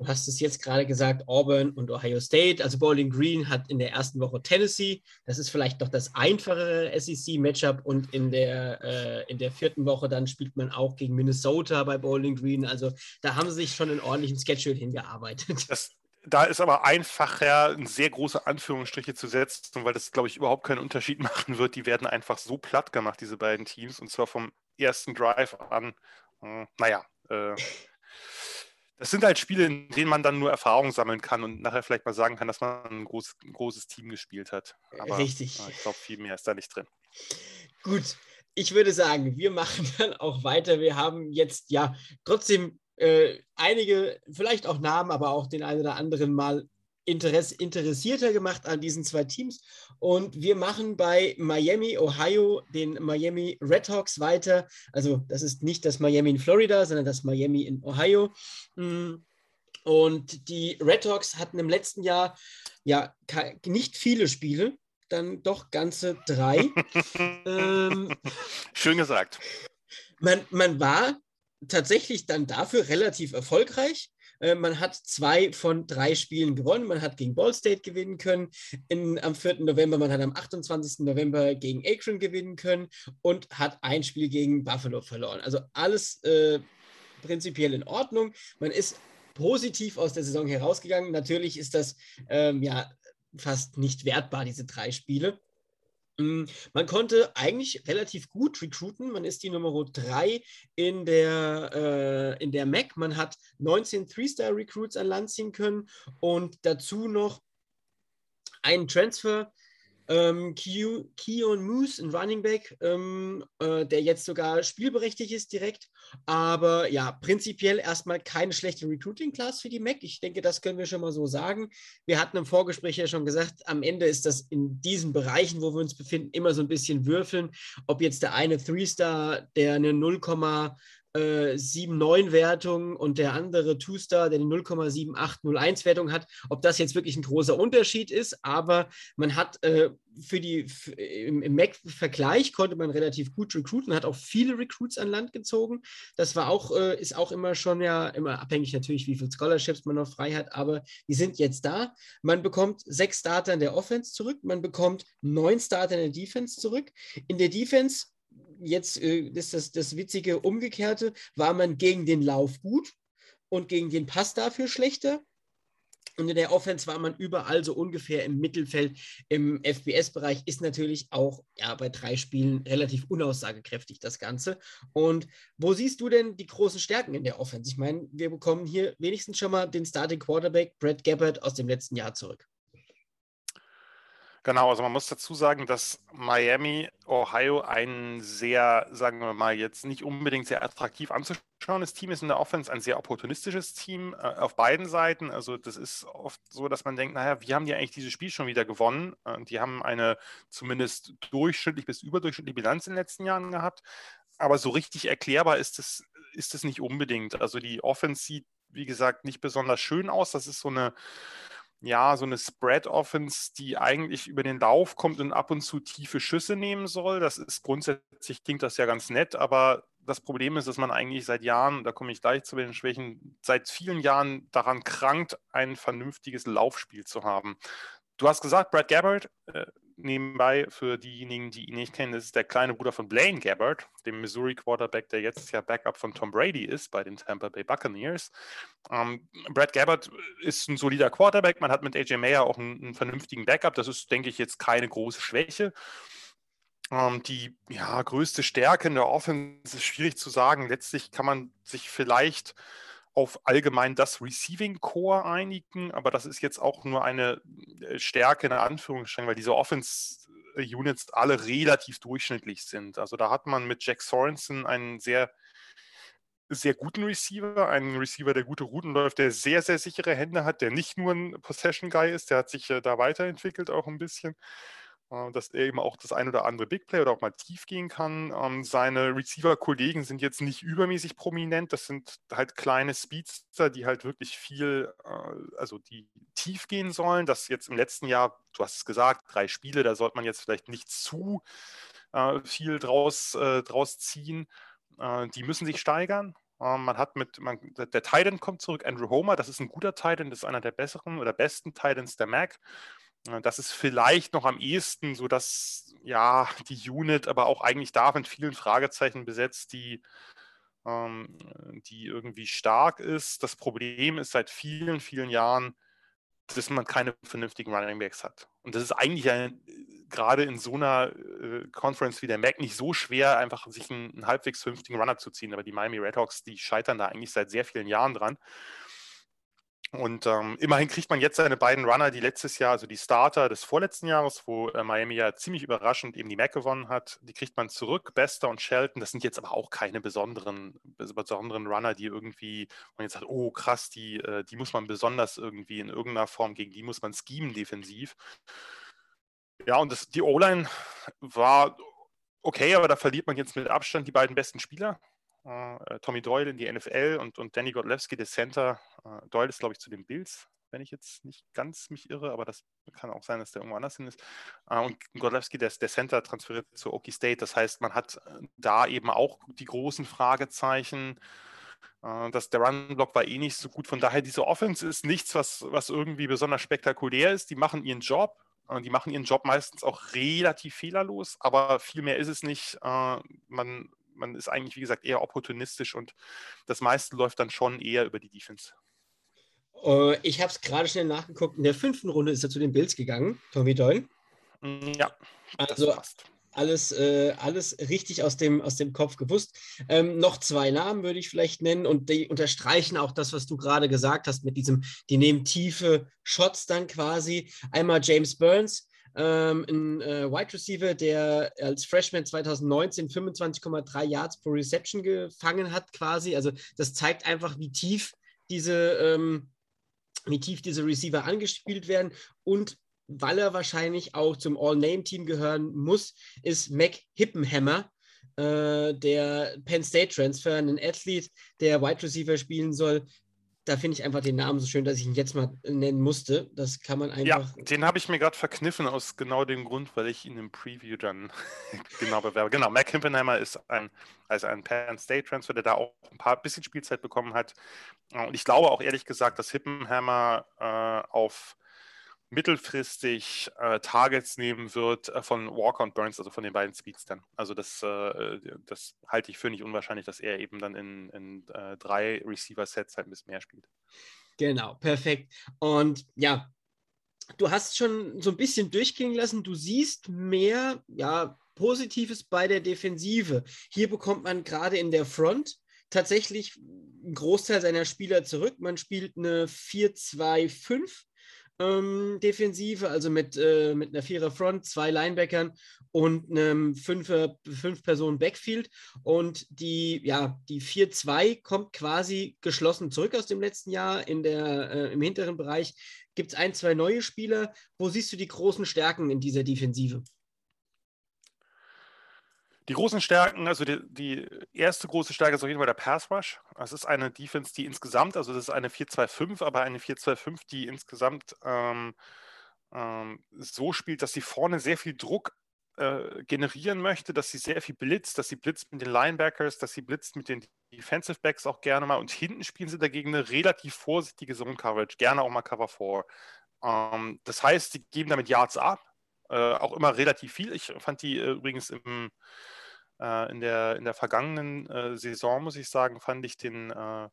Du hast es jetzt gerade gesagt, Auburn und Ohio State. Also Bowling Green hat in der ersten Woche Tennessee. Das ist vielleicht noch das einfachere SEC-Matchup. Und in der, äh, in der vierten Woche dann spielt man auch gegen Minnesota bei Bowling Green. Also da haben sie sich schon einen ordentlichen Schedule hingearbeitet. Das, da ist aber einfacher, sehr große Anführungsstriche zu setzen, weil das, glaube ich, überhaupt keinen Unterschied machen wird. Die werden einfach so platt gemacht, diese beiden Teams. Und zwar vom ersten Drive an. Hm, naja, äh, das sind halt Spiele, in denen man dann nur Erfahrung sammeln kann und nachher vielleicht mal sagen kann, dass man ein, groß, ein großes Team gespielt hat. Aber, Richtig. Ich glaube, viel mehr ist da nicht drin. Gut, ich würde sagen, wir machen dann auch weiter. Wir haben jetzt ja trotzdem äh, einige, vielleicht auch Namen, aber auch den einen oder anderen mal Interess interessierter gemacht an diesen zwei Teams. Und wir machen bei Miami, Ohio, den Miami Redhawks weiter. Also das ist nicht das Miami in Florida, sondern das Miami in Ohio. Mm. Und die Redhawks hatten im letzten Jahr ja nicht viele Spiele, dann doch ganze drei. ähm, Schön gesagt. Man, man war tatsächlich dann dafür relativ erfolgreich. Äh, man hat zwei von drei Spielen gewonnen. Man hat gegen Ball State gewinnen können in, am 4. November. Man hat am 28. November gegen Akron gewinnen können und hat ein Spiel gegen Buffalo verloren. Also alles äh, prinzipiell in Ordnung. Man ist positiv aus der Saison herausgegangen. Natürlich ist das ähm, ja fast nicht wertbar, diese drei Spiele. Mm, man konnte eigentlich relativ gut recruiten. Man ist die Nummer 3 in der, äh, in der MAC. Man hat 19 Three-Star-Recruits an Land ziehen können und dazu noch einen Transfer ähm, Keon Moose, ein Running Back, ähm, äh, der jetzt sogar spielberechtigt ist direkt. Aber ja, prinzipiell erstmal keine schlechte Recruiting-Class für die Mac. Ich denke, das können wir schon mal so sagen. Wir hatten im Vorgespräch ja schon gesagt, am Ende ist das in diesen Bereichen, wo wir uns befinden, immer so ein bisschen würfeln, ob jetzt der eine Three-Star, der eine 0, 7,9 Wertung und der andere Two-Star, der eine 0,7801 Wertung hat, ob das jetzt wirklich ein großer Unterschied ist, aber man hat äh, für die für, im, im Mac-Vergleich konnte man relativ gut recruiten, hat auch viele Recruits an Land gezogen. Das war auch, äh, ist auch immer schon ja immer abhängig natürlich, wie viele Scholarships man noch frei hat, aber die sind jetzt da. Man bekommt sechs Starter in der Offense zurück, man bekommt neun Starter in der Defense zurück. In der Defense jetzt äh, ist das, das witzige Umgekehrte, war man gegen den Lauf gut und gegen den Pass dafür schlechter. Und in der Offense war man überall so ungefähr im Mittelfeld. Im FBS-Bereich ist natürlich auch ja, bei drei Spielen relativ unaussagekräftig das Ganze. Und wo siehst du denn die großen Stärken in der Offense? Ich meine, wir bekommen hier wenigstens schon mal den Starting Quarterback Brad Gabbard aus dem letzten Jahr zurück. Genau, also man muss dazu sagen, dass Miami, Ohio ein sehr, sagen wir mal, jetzt nicht unbedingt sehr attraktiv anzuschauendes Team ist in der Offense, ein sehr opportunistisches Team äh, auf beiden Seiten. Also das ist oft so, dass man denkt, naja, wie haben die eigentlich dieses Spiel schon wieder gewonnen? Und die haben eine zumindest durchschnittlich bis überdurchschnittliche Bilanz in den letzten Jahren gehabt. aber so richtig erklärbar ist es ist es nicht unbedingt. Also die Offense sieht, wie gesagt, nicht besonders schön aus. Das ist so eine ja, so eine Spread-Offense, die eigentlich über den Lauf kommt und ab und zu tiefe Schüsse nehmen soll. Das ist grundsätzlich, klingt das ja ganz nett, aber das Problem ist, dass man eigentlich seit Jahren, da komme ich gleich zu den Schwächen, seit vielen Jahren daran krankt, ein vernünftiges Laufspiel zu haben. Du hast gesagt, Brad Gabbard, äh, nebenbei für diejenigen, die ihn nicht kennen, das ist der kleine Bruder von Blaine Gabbard, dem Missouri Quarterback, der jetzt ja Backup von Tom Brady ist bei den Tampa Bay Buccaneers. Ähm, Brad Gabbard ist ein solider Quarterback. Man hat mit AJ Mayer auch einen, einen vernünftigen Backup. Das ist, denke ich, jetzt keine große Schwäche. Ähm, die ja, größte Stärke in der Offense ist schwierig zu sagen. Letztlich kann man sich vielleicht auf allgemein das Receiving Core einigen, aber das ist jetzt auch nur eine äh, Stärke in Anführungsstrichen, weil diese Offense Units alle relativ durchschnittlich sind. Also da hat man mit Jack Sorensen einen sehr sehr guten Receiver, einen Receiver, der gute Routen läuft, der sehr, sehr sichere Hände hat, der nicht nur ein Possession-Guy ist, der hat sich äh, da weiterentwickelt auch ein bisschen. Äh, dass er eben auch das ein oder andere Big Play oder auch mal tief gehen kann. Ähm, seine Receiver-Kollegen sind jetzt nicht übermäßig prominent. Das sind halt kleine Speedster, die halt wirklich viel, äh, also die tief gehen sollen. Das jetzt im letzten Jahr, du hast es gesagt, drei Spiele, da sollte man jetzt vielleicht nicht zu äh, viel draus, draus ziehen. die müssen sich steigern. Ähm, man hat mit, man, der Titan kommt zurück, Andrew Homer, das ist ein guter Titan, das ist einer der besseren oder besten Titans der Mac. Das ist vielleicht noch am ehesten so, dass ja die Unit, aber auch eigentlich da mit vielen Fragezeichen besetzt, die, ähm, die irgendwie stark ist. Das Problem ist seit vielen, vielen Jahren, dass man keine vernünftigen Running Backs hat. Und das ist eigentlich ein, gerade in so einer äh, Conference wie der MAC nicht so schwer, einfach sich einen, einen halbwegs vernünftigen Runner zu ziehen. Aber die Miami Redhawks, die scheitern da eigentlich seit sehr vielen Jahren dran. Und ähm, immerhin kriegt man jetzt seine beiden Runner, die letztes Jahr, also die Starter des vorletzten Jahres, wo äh, Miami ja ziemlich überraschend eben die MAC gewonnen hat, die kriegt man zurück. Bester und Shelton, das sind jetzt aber auch keine besonderen, besonderen Runner, die irgendwie, man jetzt sagt, oh krass, die, äh, die muss man besonders irgendwie in irgendeiner Form, gegen die muss man schemen defensiv. Ja, und das, die O-Line war okay, aber da verliert man jetzt mit Abstand die beiden besten Spieler. Äh, Tommy Doyle in die NFL und, und Danny Godlewski, der Center. Äh, Doyle ist, glaube ich, zu den Bills, wenn ich jetzt nicht ganz mich irre, aber das kann auch sein, dass der irgendwo anders hin ist. Äh, und Godlewski, der, der Center, transferiert zu Okie State. Das heißt, man hat da eben auch die großen Fragezeichen. Das, der Run-Block war eh nicht so gut. Von daher, diese Offense ist nichts, was, was irgendwie besonders spektakulär ist. Die machen ihren Job. Die machen ihren Job meistens auch relativ fehlerlos, aber viel mehr ist es nicht. Man man ist eigentlich, wie gesagt, eher opportunistisch und das meiste läuft dann schon eher über die Defense. Uh, ich habe es gerade schnell nachgeguckt. In der fünften Runde ist er zu den Bills gegangen, Tommy Doyle. Mm, ja, also alles, äh, alles richtig aus dem, aus dem Kopf gewusst. Ähm, noch zwei Namen würde ich vielleicht nennen und die unterstreichen auch das, was du gerade gesagt hast mit diesem, die nehmen tiefe Shots dann quasi. Einmal James Burns, ähm, ein äh, Wide Receiver, der als Freshman 2019 25,3 Yards pro Reception gefangen hat, quasi. Also das zeigt einfach, wie tief diese, ähm, wie tief diese Receiver angespielt werden. Und weil er wahrscheinlich auch zum All-Name-Team gehören muss, ist Mac Hippenhammer, äh, der Penn State Transfer, ein Athlet, der Wide Receiver spielen soll, da finde ich einfach den Namen so schön, dass ich ihn jetzt mal nennen musste. Das kann man einfach. Ja, den habe ich mir gerade verkniffen aus genau dem Grund, weil ich ihn im Preview dann genau bewerbe. Genau, Mac Himpenheimer ist ein, also ein Penn State Transfer, der da auch ein paar bisschen Spielzeit bekommen hat. Und ich glaube auch ehrlich gesagt, dass Hippenhammer äh, auf mittelfristig äh, Targets nehmen wird äh, von Walker und Burns, also von den beiden Speedstern. Also das, äh, das halte ich für nicht unwahrscheinlich, dass er eben dann in, in äh, drei Receiver-Sets halt ein bisschen mehr spielt. Genau, perfekt. Und ja, du hast schon so ein bisschen durchgehen lassen. Du siehst mehr, ja, Positives bei der Defensive. Hier bekommt man gerade in der Front tatsächlich einen Großteil seiner Spieler zurück. Man spielt eine 4-2-5 ähm, Defensive, also mit, äh, mit einer Vierer Front, zwei Linebackern und einem Fünfer, fünf Personen Backfield. Und die, ja, die 4-2 kommt quasi geschlossen zurück aus dem letzten Jahr. In der, äh, Im hinteren Bereich gibt es ein, zwei neue Spieler. Wo siehst du die großen Stärken in dieser Defensive? Die großen Stärken, also die, die, erste große Stärke ist auf jeden Fall der Pass Rush. Das ist eine Defense, die insgesamt, also das ist eine 4-2-5, aber eine 4-2-5, die insgesamt ähm, ähm, so spielt, dass sie vorne sehr viel Druck äh, generieren möchte, dass sie sehr viel blitzt, dass sie blitzt mit den Linebackers, dass sie blitzt mit den Defensive Backs auch gerne mal und hinten spielen sie dagegen eine relativ vorsichtige Zone Coverage, gerne auch mal Cover 4. Ähm, das heißt, sie geben damit Yards ab, äh, auch immer relativ viel. Ich fand die äh, übrigens im, in, der, in der vergangenen äh, Saison, muss ich sagen, fand ich den äh,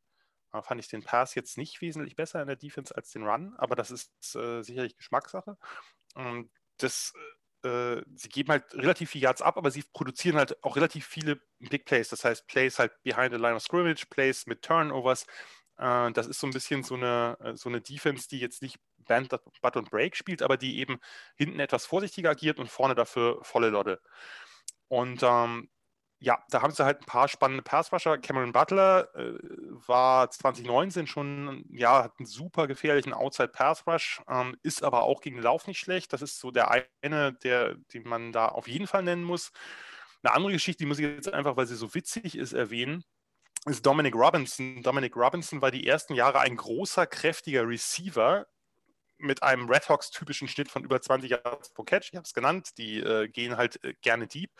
fand ich den Pass jetzt nicht wesentlich besser in der Defense als den Run, aber das ist äh, sicherlich Geschmackssache. Das, äh, sie geben halt relativ viel Yards ab, aber sie produzieren halt auch relativ viele Big Plays. Das heißt, Plays halt behind the line of scrimmage, Plays mit Turnovers. Äh, das ist so ein bisschen so eine, äh, so eine Defense, die jetzt nicht Band, Butt und Break spielt, aber die eben hinten etwas vorsichtiger agiert und vorne dafür volle Lodde. Und ähm, ja, da haben sie halt ein paar spannende Passwasher. Cameron Butler äh, war 2019 schon, ja, hat einen super gefährlichen Outside Pass Rush, ähm, ist aber auch gegen den Lauf nicht schlecht. Das ist so der eine, der, den man da auf jeden Fall nennen muss. Eine andere Geschichte, die muss ich jetzt einfach, weil sie so witzig ist, erwähnen, ist Dominic Robinson. Dominic Robinson war die ersten Jahre ein großer, kräftiger Receiver mit einem Red Hawks typischen Schnitt von über 20 Yards pro Catch. Ich habe es genannt, die äh, gehen halt äh, gerne deep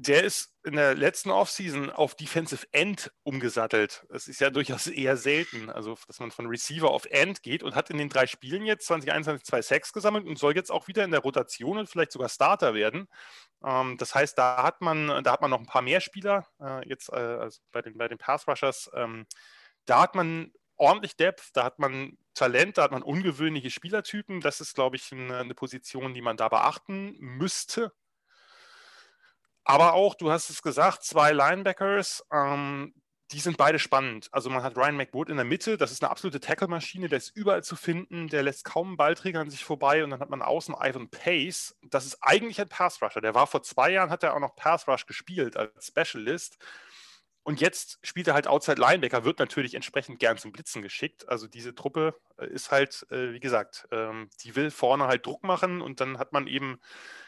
der ist in der letzten Offseason auf Defensive End umgesattelt. Das ist ja durchaus eher selten, also dass man von Receiver auf End geht und hat in den drei Spielen jetzt 2021 zwei Sacks gesammelt und soll jetzt auch wieder in der Rotation und vielleicht sogar Starter werden. Ähm, das heißt, da hat man, da hat man noch ein paar mehr Spieler äh, jetzt äh, also bei den, bei den Pass Rushers. Ähm, da hat man ordentlich Depth, da hat man Talent, da hat man ungewöhnliche Spielertypen. Das ist, glaube ich, eine, eine Position, die man da beachten müsste aber auch, du hast es gesagt, zwei Linebackers, ähm, die sind beide spannend. Also man hat Ryan McWood in der Mitte, das ist eine absolute Tackle-Maschine, der ist überall zu finden, der lässt kaum einen Ballträger an sich vorbei und dann hat man außen Ivan Pace, das ist eigentlich ein Pass-Rusher. Der war vor zwei Jahren, hat er auch noch Pass-Rush gespielt als Specialist. Und jetzt spielt er halt Outside Linebacker, wird natürlich entsprechend gern zum Blitzen geschickt. Also diese Truppe äh, ist halt, äh, wie gesagt, ähm, die will vorne halt Druck machen und dann hat man eben,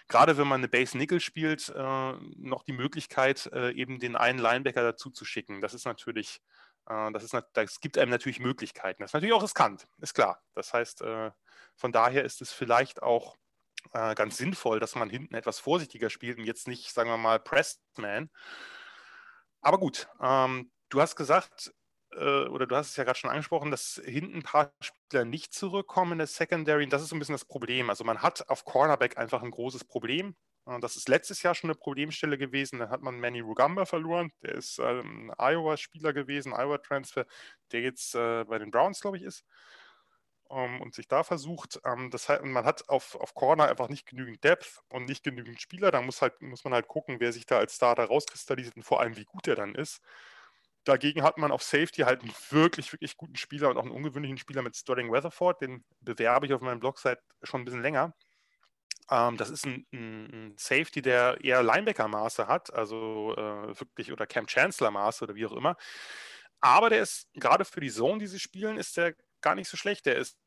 gerade wenn man eine Base Nickel spielt, äh, noch die Möglichkeit, eben den einen Linebacker dazu zu schicken. Das ist natürlich, das, ist, das gibt einem natürlich Möglichkeiten. Das ist natürlich auch riskant, ist klar. Das heißt, von daher ist es vielleicht auch ganz sinnvoll, dass man hinten etwas vorsichtiger spielt und jetzt nicht, sagen wir mal, Pressman. Aber gut, ähm, du hast gesagt, äh, oder du hast es ja gerade schon angesprochen, dass hinten ein paar Spieler nicht zurückkommen in der Secondary. Und das ist so ein bisschen das Problem. Also man hat auf Cornerback einfach ein großes Problem. Das ist letztes Jahr schon eine Problemstelle gewesen. Dann hat man Manny Rugamba verloren. Der ist ähm, ein Iowa-Spieler gewesen, Iowa-Transfer, der jetzt äh, bei den Browns, glaube ich, ist und sich da versucht. Ähm, das heißt, man hat auf, auf Corner einfach nicht genügend Depth und nicht genügend Spieler. Da muss, halt, muss man halt gucken, wer sich da als Starter rauskristallisiert und vor allem, wie gut er dann ist. Dagegen hat man auf Safety halt einen wirklich, wirklich guten Spieler und auch einen ungewöhnlichen Spieler mit Sterling Weatherford. Den bewerbe ich auf meinem Blog seit schon ein bisschen länger. Ähm, das ist ein, ein, Safety, der eher Linebacker-Maße hat, also äh, wirklich oder Camp Chancellor-Maße oder wie auch immer. Aber der ist gerade für die Zone, die sie spielen, ist der gar nicht so schlecht. Der ist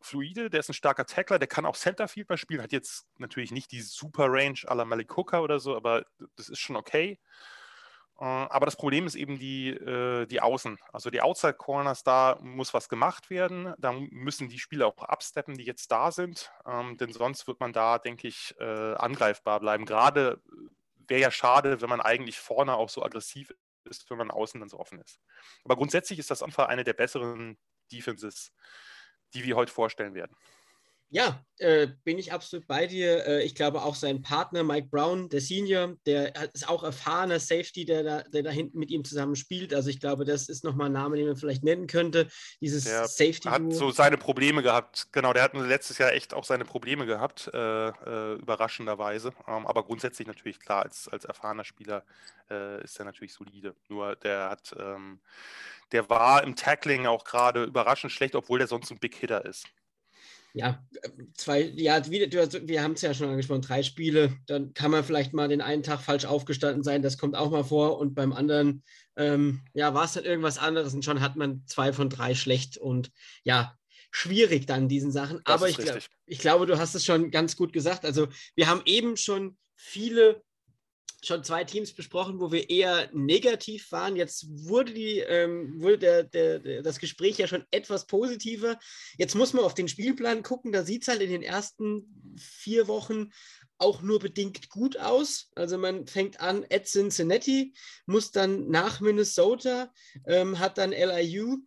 fluide, der ist ein starker Tackler, der kann auch Centerfield mal spielen, hat jetzt natürlich nicht die super Range à la Malik Hooker oder so, aber das ist schon okay. Äh, aber das Problem ist eben die, äh, die Außen. Also die Outside Corners, da muss was gemacht werden. Da müssen die Spieler auch absteppen, die jetzt da sind. Ähm, denn sonst wird man da, denke ich, äh, angreifbar bleiben. Gerade wäre ja schade, wenn man eigentlich vorne auch so aggressiv ist, wenn man außen dann so offen ist. Aber grundsätzlich ist das einfach eine der besseren Defenses die wir heute vorstellen werden. Ja, äh, bin ich absolut bei dir. Äh, ich glaube auch sein Partner Mike Brown, der Senior, der ist auch erfahrener Safety, der da, der da hinten mit ihm zusammen spielt. Also ich glaube, das ist nochmal ein Name, den man vielleicht nennen könnte. Dieses der Safety. -Duo. Hat so seine Probleme gehabt. Genau, der hat letztes Jahr echt auch seine Probleme gehabt, äh, äh, überraschenderweise. Ähm, aber grundsätzlich natürlich klar, als, als erfahrener Spieler äh, ist er natürlich solide. Nur der hat, ähm, der war im Tackling auch gerade überraschend schlecht, obwohl der sonst ein Big Hitter ist. Ja, zwei, ja, wir, wir haben es ja schon angesprochen, drei Spiele, dann kann man vielleicht mal den einen Tag falsch aufgestanden sein, das kommt auch mal vor und beim anderen, ähm, ja, war es dann irgendwas anderes und schon hat man zwei von drei schlecht und ja, schwierig dann diesen Sachen. Das Aber ich, ich glaube, du hast es schon ganz gut gesagt. Also wir haben eben schon viele schon zwei Teams besprochen, wo wir eher negativ waren. Jetzt wurde, die, ähm, wurde der, der, der, das Gespräch ja schon etwas positiver. Jetzt muss man auf den Spielplan gucken. Da sieht es halt in den ersten vier Wochen auch nur bedingt gut aus. Also man fängt an at Cincinnati, muss dann nach Minnesota, ähm, hat dann LIU.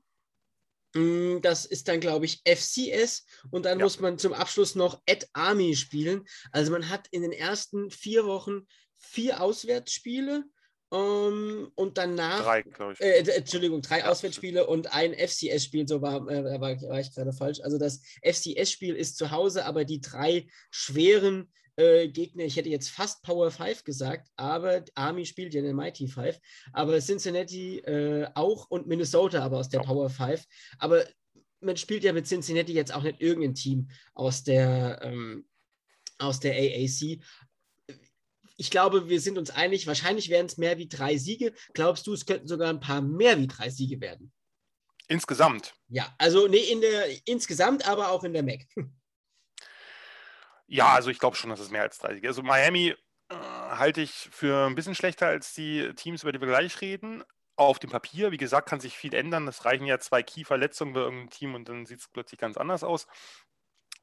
Mm, das ist dann, glaube ich, FCS und dann ja. muss man zum Abschluss noch at Army spielen. Also man hat in den ersten vier Wochen vier Auswärtsspiele um, ähm, und danach. Drei, glaube ich. Äh, Entschuldigung, drei ja, Auswärtsspiele und ein FCS-Spiel, so war, äh, war, war ich gerade falsch. Also das FCS-Spiel ist zu Hause, aber die drei schweren äh, Gegner, ich hätte jetzt fast Power 5 gesagt, aber Army spielt ja in der Mighty 5, aber Cincinnati äh, auch und Minnesota aber aus der ja. Power 5. Aber man spielt ja mit Cincinnati jetzt auch nicht irgendein Team aus der, ähm, aus der AAC ich glaube, wir sind uns einig, wahrscheinlich werden es mehr wie drei Siege. Glaubst du, es könnten sogar ein paar mehr wie drei Siege werden? Insgesamt? Ja, also nee, in der, insgesamt, aber auch in der MAC. Ja, also ich glaube schon, dass es mehr als drei Siege. Also Miami äh, halte ich für ein bisschen schlechter als die Teams, über die wir gleich reden. Auf dem Papier, wie gesagt, kann sich viel ändern. Es reichen ja zwei Key-Verletzungen bei irgendeinem Team und dann sieht es plötzlich ganz anders aus.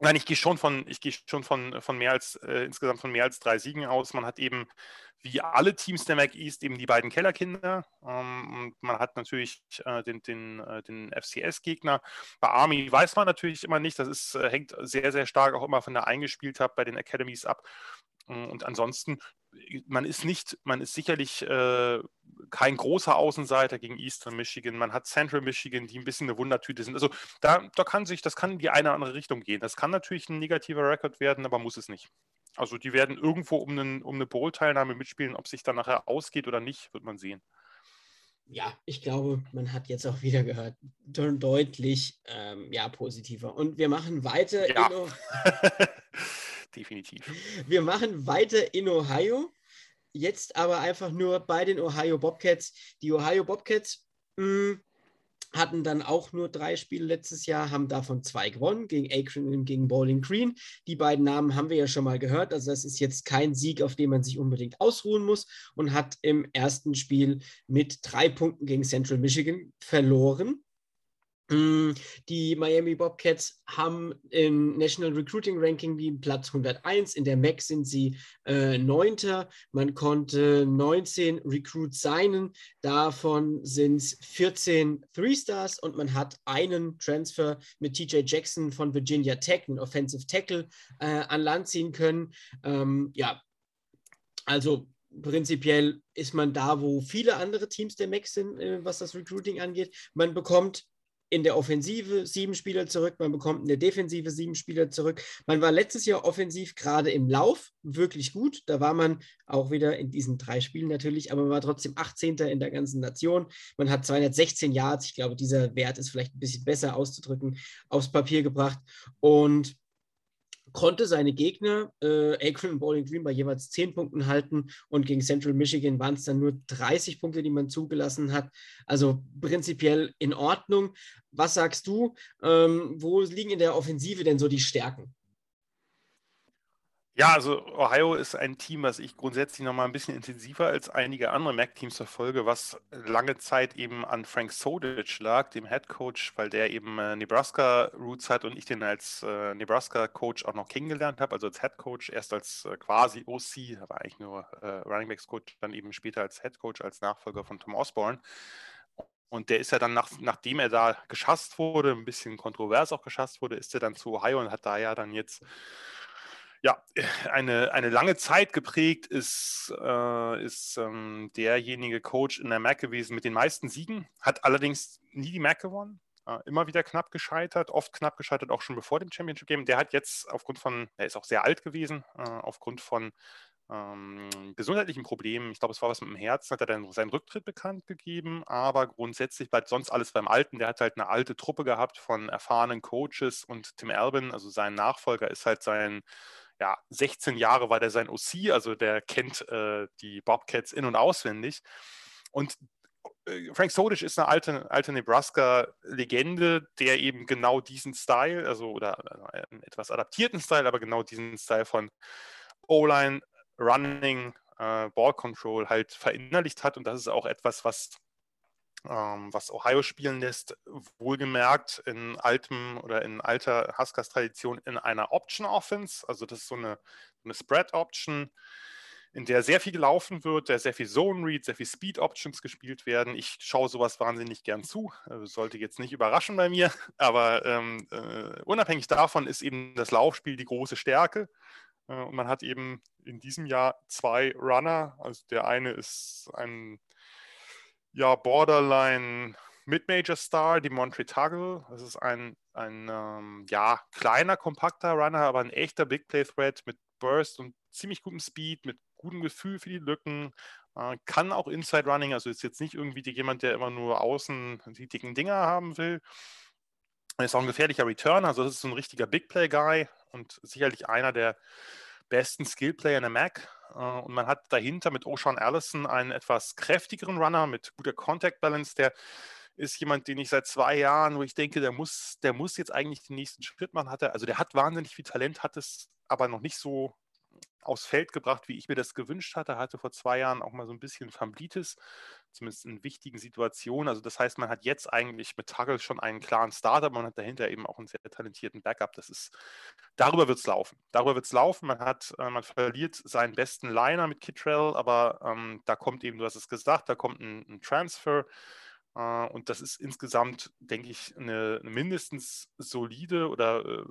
Nein, ich gehe schon von, ich gehe schon von, von mehr als äh, insgesamt von mehr als drei Siegen aus. Man hat eben wie alle Teams der Mac East eben die beiden Kellerkinder. Ähm, man hat natürlich äh, den, den, äh, den FCS-Gegner. Bei Army weiß man natürlich immer nicht. Das ist, äh, hängt sehr, sehr stark auch immer von der Eingespieltheit bei den Academies ab. Und ansonsten, man ist nicht, man ist sicherlich äh, kein großer Außenseiter gegen Eastern Michigan. Man hat Central Michigan, die ein bisschen eine Wundertüte sind. Also da, da kann sich, das kann in die eine oder andere Richtung gehen. Das kann natürlich ein negativer Rekord werden, aber muss es nicht. Also die werden irgendwo um, einen, um eine Bowl-Teilnahme mitspielen. Ob sich dann nachher ausgeht oder nicht, wird man sehen. Ja, ich glaube, man hat jetzt auch wieder gehört, deutlich ähm, ja, positiver. Und wir machen weiter. Ja. Definitiv. Wir machen weiter in Ohio jetzt aber einfach nur bei den Ohio Bobcats. Die Ohio Bobcats mh, hm, hatten dann auch nur drei Spiele letztes Jahr, haben davon zwei gewonnen, gegen Akron und gegen Bowling Green. Die beiden Namen haben wir ja schon mal gehört, also das ist jetzt kein Sieg, auf dem man sich unbedingt ausruhen muss und hat im ersten Spiel mit drei Punkten gegen Central Michigan verloren. Mm, die Miami Bobcats haben im National Recruiting Ranking die Platz 101. In der MAC sind sie äh, Neunter. Man konnte 19 Recruits signen. Davon sind es 14 Three-Stars und man hat einen Transfer mit TJ Jackson von Virginia Tech, einen Offensive Tackle, äh, an Land ziehen können. Ähm, ja, also prinzipiell ist man da, wo viele andere Teams der MAC sind, äh, was das Recruiting angeht. Man bekommt in der Offensive sieben Spieler zurück, man bekommt in der Defensive sieben Spieler zurück. Man war letztes Jahr offensiv gerade im Lauf wirklich gut. Da war man auch wieder in diesen drei Spielen natürlich, aber man war trotzdem 18. in der ganzen Nation. Man hat 216 Yards. Ich glaube, dieser Wert ist vielleicht ein bisschen besser auszudrücken, aufs Papier gebracht. Und konnte seine Gegner, äh, Akron und Bowling Green, bei jeweils 10 Punkten halten und gegen Central Michigan waren es dann nur 30 Punkte, die man zugelassen hat. Also prinzipiell in Ordnung. Was sagst du? Ähm, wo liegen in der Offensive denn so die Stärken? Ja, also Ohio ist ein Team, was ich grundsätzlich noch mal ein bisschen intensiver als einige andere MAC-Teams verfolge, was lange Zeit eben an Frank Sodich lag, dem Head Coach, weil der eben äh, Nebraska-Roots hat und ich den als äh, Nebraska-Coach auch noch kennengelernt habe, also als Head Coach, erst als äh, quasi OC, aber eigentlich nur äh, Running Backs Coach, dann eben später als Head Coach, als Nachfolger von Tom Osborne. Und der ist ja dann, nach, nachdem er da geschasst wurde, ein bisschen kontrovers auch geschasst wurde, ist er dann zu Ohio und hat da ja dann jetzt ja, eine, eine lange Zeit geprägt ist, äh, ist ähm, derjenige Coach in der MAC gewesen mit den meisten Siegen, hat allerdings nie die MAC gewonnen, äh, immer wieder knapp gescheitert, oft knapp gescheitert, auch schon bevor dem Championship Game. Der hat jetzt aufgrund von, er ist auch sehr alt gewesen, äh, aufgrund von ähm, gesundheitlichen Problemen, ich glaube, es war was mit dem Herzen, hat er dann seinen Rücktritt bekannt gegeben, aber grundsätzlich bleibt sonst alles beim Alten. Der hat halt eine alte Truppe gehabt von erfahrenen Coaches und Tim Albin, also sein Nachfolger, ist halt sein ja, 16 Jahre war der sein OC, also der kennt äh, die Bobcats in- und auswendig. Und äh, Frank Sodisch ist eine alte, alte Nebraska-Legende, der eben genau diesen Style, also oder äh, einen etwas adaptierten Style, aber genau diesen Style von O-Line, Running, äh, Ball Control halt verinnerlicht hat. Und das ist auch etwas, was, was Ohio spielen lässt, wohlgemerkt in altem oder in alter Huskers-Tradition in einer Option Offense. Also das ist so eine, eine Spread Option in der sehr viel gelaufen wird, der sehr viel Zone Read, sehr viel Speed Options gespielt werden. Ich schaue sowas wahnsinnig gern zu. Also sollte jetzt nicht überraschen bei mir, aber ähm, äh, unabhängig davon ist eben das Laufspiel die große Stärke. Äh, und man hat eben in diesem Jahr zwei Runner. Also der eine ist ein ja, Borderline Mid-Major Star, die Montre Tuggle. Das ist ein, ein ähm, ja, kleiner, kompakter Runner, aber ein echter Big Play Threat mit Burst und ziemlich gutem Speed, mit gutem Gefühl für die Lücken, äh, kann auch Inside Running, also ist jetzt nicht irgendwie jemand, der immer nur außen die dicken Dinger haben will. Ist auch ein gefährlicher Returner, also das ist so ein richtiger Big Play Guy und sicherlich einer der besten Skill Player in der MAC. Äh, und man hat dahinter mit O'Shawn Allison einen etwas kräftigeren Runner mit guter Contact Balance, der ist jemand, den ich seit zwei Jahren, wo ich denke, der muss, der muss jetzt eigentlich den nächsten Schritt machen. Hat er, also der hat wahnsinnig viel Talent, hat es aber noch nicht so aufs Feld gebracht, wie ich mir das gewünscht hatte. Hatte vor zwei Jahren auch mal so ein bisschen Famblitis, zumindest in wichtigen Situationen. Also das heißt, man hat jetzt eigentlich mit Tuggle schon einen klaren Starter, man hat dahinter eben auch einen sehr talentierten Backup. Das ist, darüber wird es laufen. Darüber wird es laufen. Man hat, äh, man verliert seinen besten Liner mit Kittrell, aber ähm, da kommt eben, du hast es gesagt, da kommt ein, ein Transfer. Äh, und das ist insgesamt, denke ich, eine, eine mindestens solide oder äh,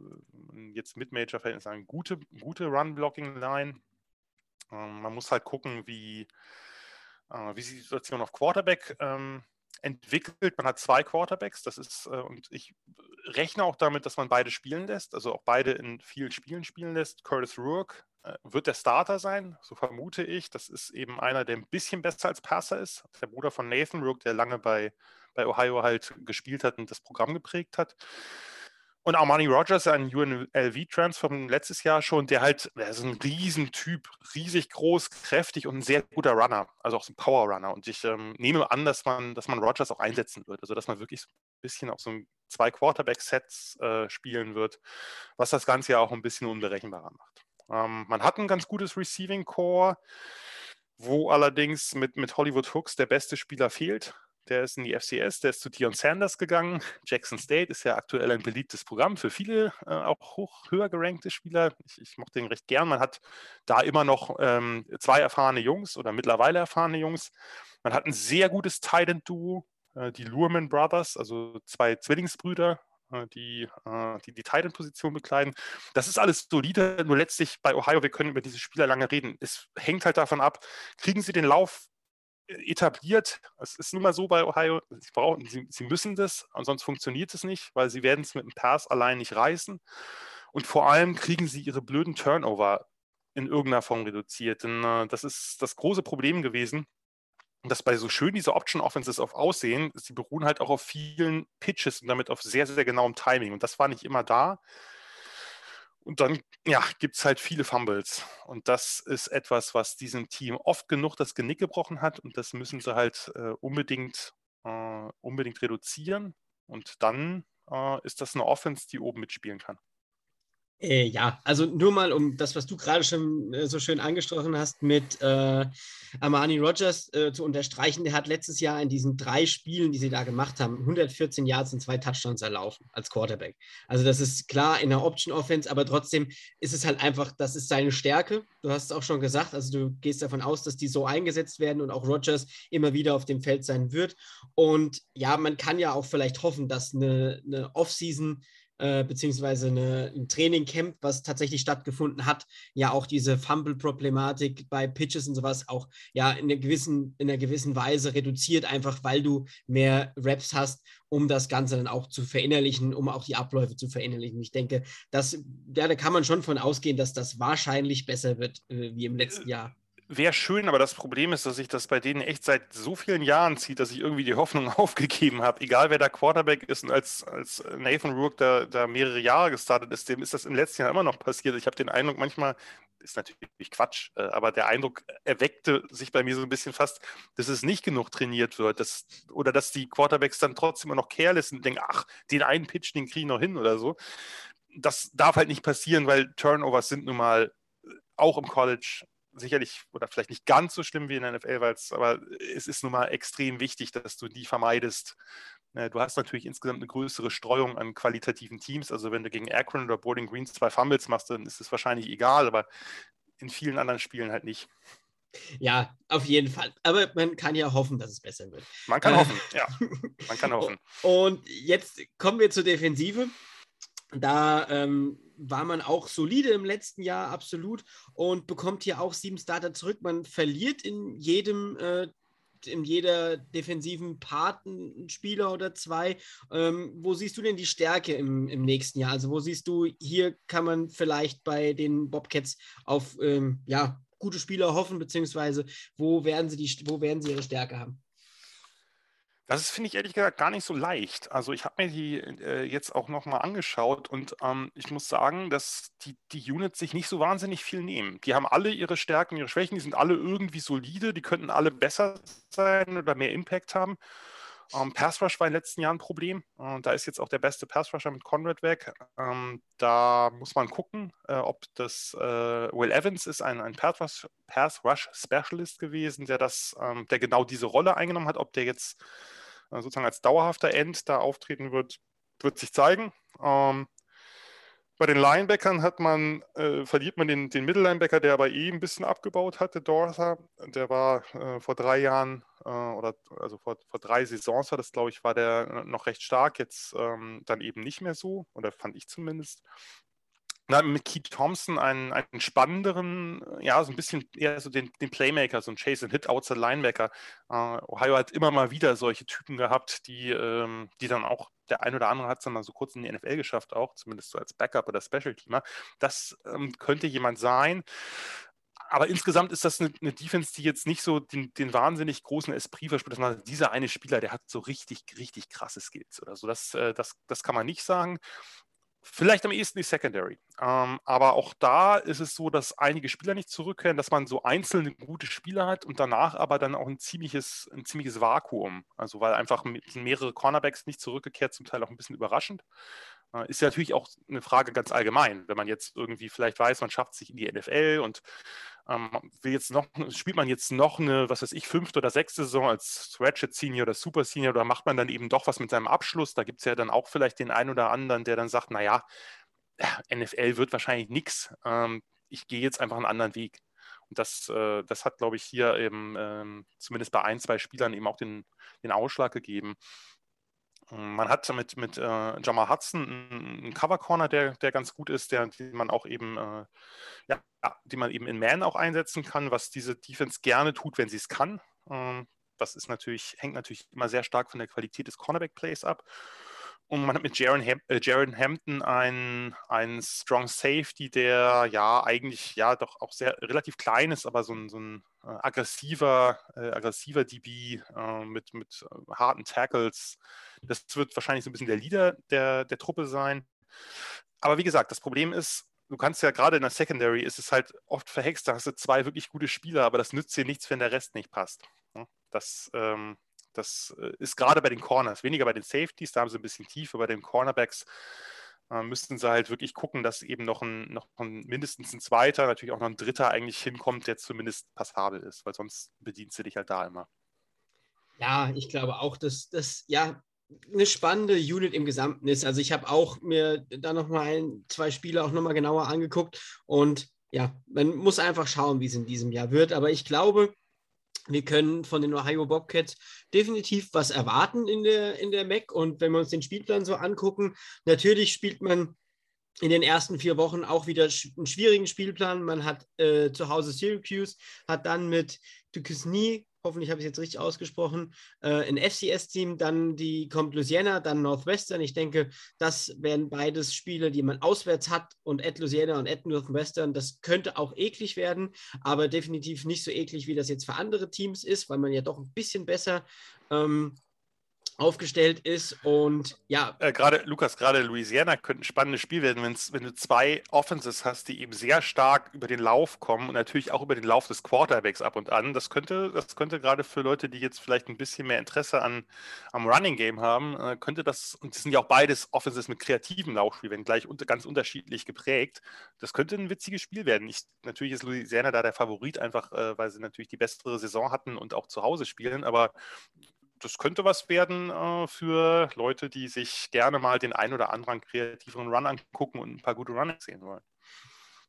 jetzt mit Major-Verhältnis eine gute, gute Run-Blocking-Line. Ähm, man muss halt gucken, wie, äh, wie sich die Situation auf Quarterback ähm, entwickelt. Man hat zwei Quarterbacks, das ist, äh, und ich rechne auch damit, dass man beide spielen lässt, also auch beide in vielen Spielen spielen lässt. Curtis Rourke äh, wird der Starter sein, so vermute ich. Das ist eben einer, der ein bisschen besser als Passer ist. Der Bruder von Nathan Rook, der lange bei, bei Ohio halt gespielt hat und das Programm geprägt hat. Und Armani Rogers, ein UNLV-Transfer letztes Jahr schon, der halt, der ist ein Riesentyp, riesig groß, kräftig und ein sehr guter Runner, also auch so ein Power-Runner. Und ich ähm, nehme an, dass man, dass man Rogers auch einsetzen wird, also dass man wirklich so ein bisschen auch so zwei Quarterback-Sets äh, spielen wird, was das Ganze ja auch ein bisschen unberechenbarer macht. Ähm, man hat ein ganz gutes Receiving Core, wo allerdings mit, mit Hollywood Hooks der beste Spieler fehlt. Der ist in die FCS, der ist zu Dion Sanders gegangen. Jackson State ist ja aktuell ein beliebtes Programm für viele, äh, auch hoch, höher gerankte Spieler. Ich, ich mochte den recht gern. Man hat da immer noch ähm, zwei erfahrene Jungs oder mittlerweile erfahrene Jungs. Man hat ein sehr gutes Titan-Duo, äh, die Lurman Brothers, also zwei Zwillingsbrüder, äh, die, äh, die die Titan-Position bekleiden. Das ist alles solide, nur letztlich bei Ohio, wir können über diese Spieler lange reden. Es hängt halt davon ab, kriegen sie den Lauf etabliert. Es ist nun mal so bei Ohio, sie, brauchen, sie, sie müssen das, ansonsten funktioniert es nicht, weil sie werden es mit dem Pass allein nicht reißen. Und vor allem kriegen sie ihre blöden Turnover in irgendeiner Form reduziert. Denn äh, das ist das große Problem gewesen dass bei so schön diese Option Offenses auf aussehen, sie beruhen halt auch auf vielen Pitches und damit auf sehr, sehr genauem Timing. Und das war nicht immer da. Und dann ja, gibt es halt viele Fumbles. Und das ist etwas, was diesem Team oft genug das Genick gebrochen hat. Und das müssen sie halt äh, unbedingt, äh, unbedingt reduzieren. Und dann äh, ist das eine Offense, die oben mitspielen kann. Äh, ja, also nur mal um das, was du gerade schon äh, so schön angesprochen hast, mit äh, Armani Rogers äh, zu unterstreichen. Der hat letztes Jahr in diesen drei Spielen, die sie da gemacht haben, 114 Yards und zwei Touchdowns erlaufen als Quarterback. Also das ist klar in der Option Offense, aber trotzdem ist es halt einfach, das ist seine Stärke. Du hast es auch schon gesagt, also du gehst davon aus, dass die so eingesetzt werden und auch Rogers immer wieder auf dem Feld sein wird. Und ja, man kann ja auch vielleicht hoffen, dass eine, eine Offseason äh, beziehungsweise eine, ein Trainingcamp, was tatsächlich stattgefunden hat, ja auch diese Fumble-Problematik bei Pitches und sowas auch ja in einer gewissen, in einer gewissen Weise reduziert, einfach weil du mehr Raps hast, um das Ganze dann auch zu verinnerlichen, um auch die Abläufe zu verinnerlichen. Ich denke, dass, ja, da kann man schon von ausgehen, dass das wahrscheinlich besser wird äh, wie im letzten äh, Jahr. Wäre schön, aber das Problem ist, dass sich das bei denen echt seit so vielen Jahren zieht, dass ich irgendwie die Hoffnung aufgegeben habe. Egal wer da Quarterback ist und als, als Nathan Rourke da, da mehrere Jahre gestartet ist, dem ist das im letzten Jahr immer noch passiert. Ich habe den Eindruck, manchmal ist natürlich Quatsch, äh, aber der Eindruck erweckte sich bei mir so ein bisschen fast, dass es nicht genug trainiert wird dass, oder dass die Quarterbacks dann trotzdem immer noch careless und denken, ach, den einen Pitch, den kriege ich noch hin oder so. Das darf halt nicht passieren, weil Turnovers sind nun mal auch im College sicherlich oder vielleicht nicht ganz so schlimm wie in der NFL, weil es, aber es ist nun mal extrem wichtig, dass du die vermeidest. Äh, du hast natürlich insgesamt eine größere Streuung an qualitativen Teams. Also wenn du gegen Akron oder Boarding Greens zwei Fumbles machst, dann ist es wahrscheinlich egal, aber in vielen anderen Spielen halt nicht. Ja, auf jeden Fall. Aber man kann ja hoffen, dass es besser wird. Man kann äh, hoffen, ja. Man kann hoffen. Und jetzt kommen wir zur Defensive. Da ähm, war man auch solide im letzten Jahr, absolut, und bekommt hier auch sieben Starter zurück. Man verliert in jedem äh, in jeder defensiven Part einen Spieler oder zwei. Ähm, wo siehst du denn die Stärke im, im nächsten Jahr? Also wo siehst du, hier kann man vielleicht bei den Bobcats auf ähm, ja, gute Spieler hoffen, beziehungsweise wo werden sie, die, wo werden sie ihre Stärke haben? Das finde ich ehrlich gesagt, gar nicht so leicht. Also ich habe mir die äh, jetzt auch nochmal angeschaut und ähm, ich muss sagen, dass die, die Units sich nicht so wahnsinnig viel nehmen. Die haben alle ihre Stärken, ihre Schwächen, die sind alle irgendwie solide, die könnten alle besser sein oder mehr Impact haben. Ähm, Pass Rush war in den letzten Jahren ein Problem. Äh, da ist jetzt auch der beste Pass Rusher mit Conrad weg. Ähm, da muss man gucken, äh, ob das äh, Will Evans ist, ein, ein Rush, Pass Rush Specialist gewesen, der das, ähm, der genau diese Rolle eingenommen hat. Ob der jetzt sozusagen als dauerhafter End da auftreten wird, wird sich zeigen. Ähm, bei den Linebackern hat man, äh, verliert man den, den Mittellinebacker, der aber eh ein bisschen abgebaut hatte, Dortha. Der war äh, vor drei Jahren äh, oder also vor, vor drei Saisons war das, glaube ich, war der noch recht stark, jetzt ähm, dann eben nicht mehr so, oder fand ich zumindest. Na, mit Keith Thompson einen, einen spannenderen, ja, so ein bisschen eher so den, den Playmaker, so ein Chase and Hit Outside Linebacker. Uh, Ohio hat immer mal wieder solche Typen gehabt, die, ähm, die dann auch der ein oder andere hat es dann mal so kurz in die NFL geschafft, auch zumindest so als Backup oder Special Teamer. Das ähm, könnte jemand sein. Aber insgesamt ist das eine, eine, Defense, die jetzt nicht so den, den wahnsinnig großen Esprit verspürt. Dass dieser eine Spieler, der hat so richtig, richtig krasse Skills oder so. Das, äh, das, das kann man nicht sagen. Vielleicht am ehesten die Secondary. Ähm, aber auch da ist es so, dass einige Spieler nicht zurückkehren, dass man so einzelne gute Spieler hat und danach aber dann auch ein ziemliches, ein ziemliches Vakuum. Also weil einfach mehrere Cornerbacks nicht zurückgekehrt, zum Teil auch ein bisschen überraschend. Äh, ist ja natürlich auch eine Frage ganz allgemein, wenn man jetzt irgendwie vielleicht weiß, man schafft sich in die NFL und ähm, will jetzt noch, spielt man jetzt noch eine, was weiß ich, fünfte oder sechste Saison als Ratchet Senior oder Super Senior oder macht man dann eben doch was mit seinem Abschluss? Da gibt es ja dann auch vielleicht den einen oder anderen, der dann sagt, naja, NFL wird wahrscheinlich nichts. Ähm, ich gehe jetzt einfach einen anderen Weg. Und das, äh, das hat, glaube ich, hier eben ähm, zumindest bei ein, zwei Spielern eben auch den, den Ausschlag gegeben. Man hat mit, mit äh, Jamal Hudson einen Cover Corner, der, der ganz gut ist, der, den man auch eben, äh, ja, die man eben in Man auch einsetzen kann, was diese Defense gerne tut, wenn sie es kann. Ähm, das ist natürlich, hängt natürlich immer sehr stark von der Qualität des Cornerback-Plays ab. Und man hat mit Jaron, Ham äh, Jaron Hampton einen, einen Strong Safety, der ja eigentlich ja doch auch sehr relativ klein ist, aber so ein, so ein äh, aggressiver, äh, aggressiver DB äh, mit, mit äh, harten Tackles. Das wird wahrscheinlich so ein bisschen der Leader der, der Truppe sein. Aber wie gesagt, das Problem ist, du kannst ja gerade in der Secondary ist es halt oft verhext, da hast du zwei wirklich gute Spieler, aber das nützt dir nichts, wenn der Rest nicht passt. Das ähm, das äh, ist gerade bei den Corners, weniger bei den Safeties, da haben sie ein bisschen Tiefe, bei den Cornerbacks äh, müssten sie halt wirklich gucken, dass eben noch ein, noch ein mindestens ein zweiter, natürlich auch noch ein dritter eigentlich hinkommt, der zumindest passabel ist, weil sonst bedienst du dich halt da immer. Ja, ich glaube auch, dass das ja eine spannende Unit im Gesamten ist. Also ich habe auch mir da nochmal ein, zwei Spiele auch nochmal genauer angeguckt und ja, man muss einfach schauen, wie es in diesem Jahr wird. Aber ich glaube, wir können von den Ohio Bobcats definitiv was erwarten in der, in der MAC. Und wenn wir uns den Spielplan so angucken, natürlich spielt man in den ersten vier Wochen auch wieder einen schwierigen Spielplan. Man hat äh, zu Hause Syracuse, hat dann mit Duquesne hoffentlich habe ich es jetzt richtig ausgesprochen, äh, ein FCS-Team, dann die kommt Louisiana, dann Northwestern. Ich denke, das werden beides Spiele, die man auswärts hat und at Louisiana und at Northwestern. Das könnte auch eklig werden, aber definitiv nicht so eklig, wie das jetzt für andere Teams ist, weil man ja doch ein bisschen besser ähm, aufgestellt ist. Und ja. Äh, gerade, Lukas, gerade Louisiana könnte ein spannendes Spiel werden, wenn du zwei Offenses hast, die eben sehr stark über den Lauf kommen und natürlich auch über den Lauf des Quarterbacks ab und an. Das könnte, das könnte gerade für Leute, die jetzt vielleicht ein bisschen mehr Interesse an, am Running Game haben, äh, könnte das, und das sind ja auch beides Offenses mit kreativen Laufspiel, wenn gleich unter, ganz unterschiedlich geprägt. Das könnte ein witziges Spiel werden. Ich, natürlich ist Louisiana da der Favorit, einfach äh, weil sie natürlich die bessere Saison hatten und auch zu Hause spielen, aber das könnte was werden äh, für Leute, die sich gerne mal den ein oder anderen kreativeren Run angucken und ein paar gute Runs sehen wollen.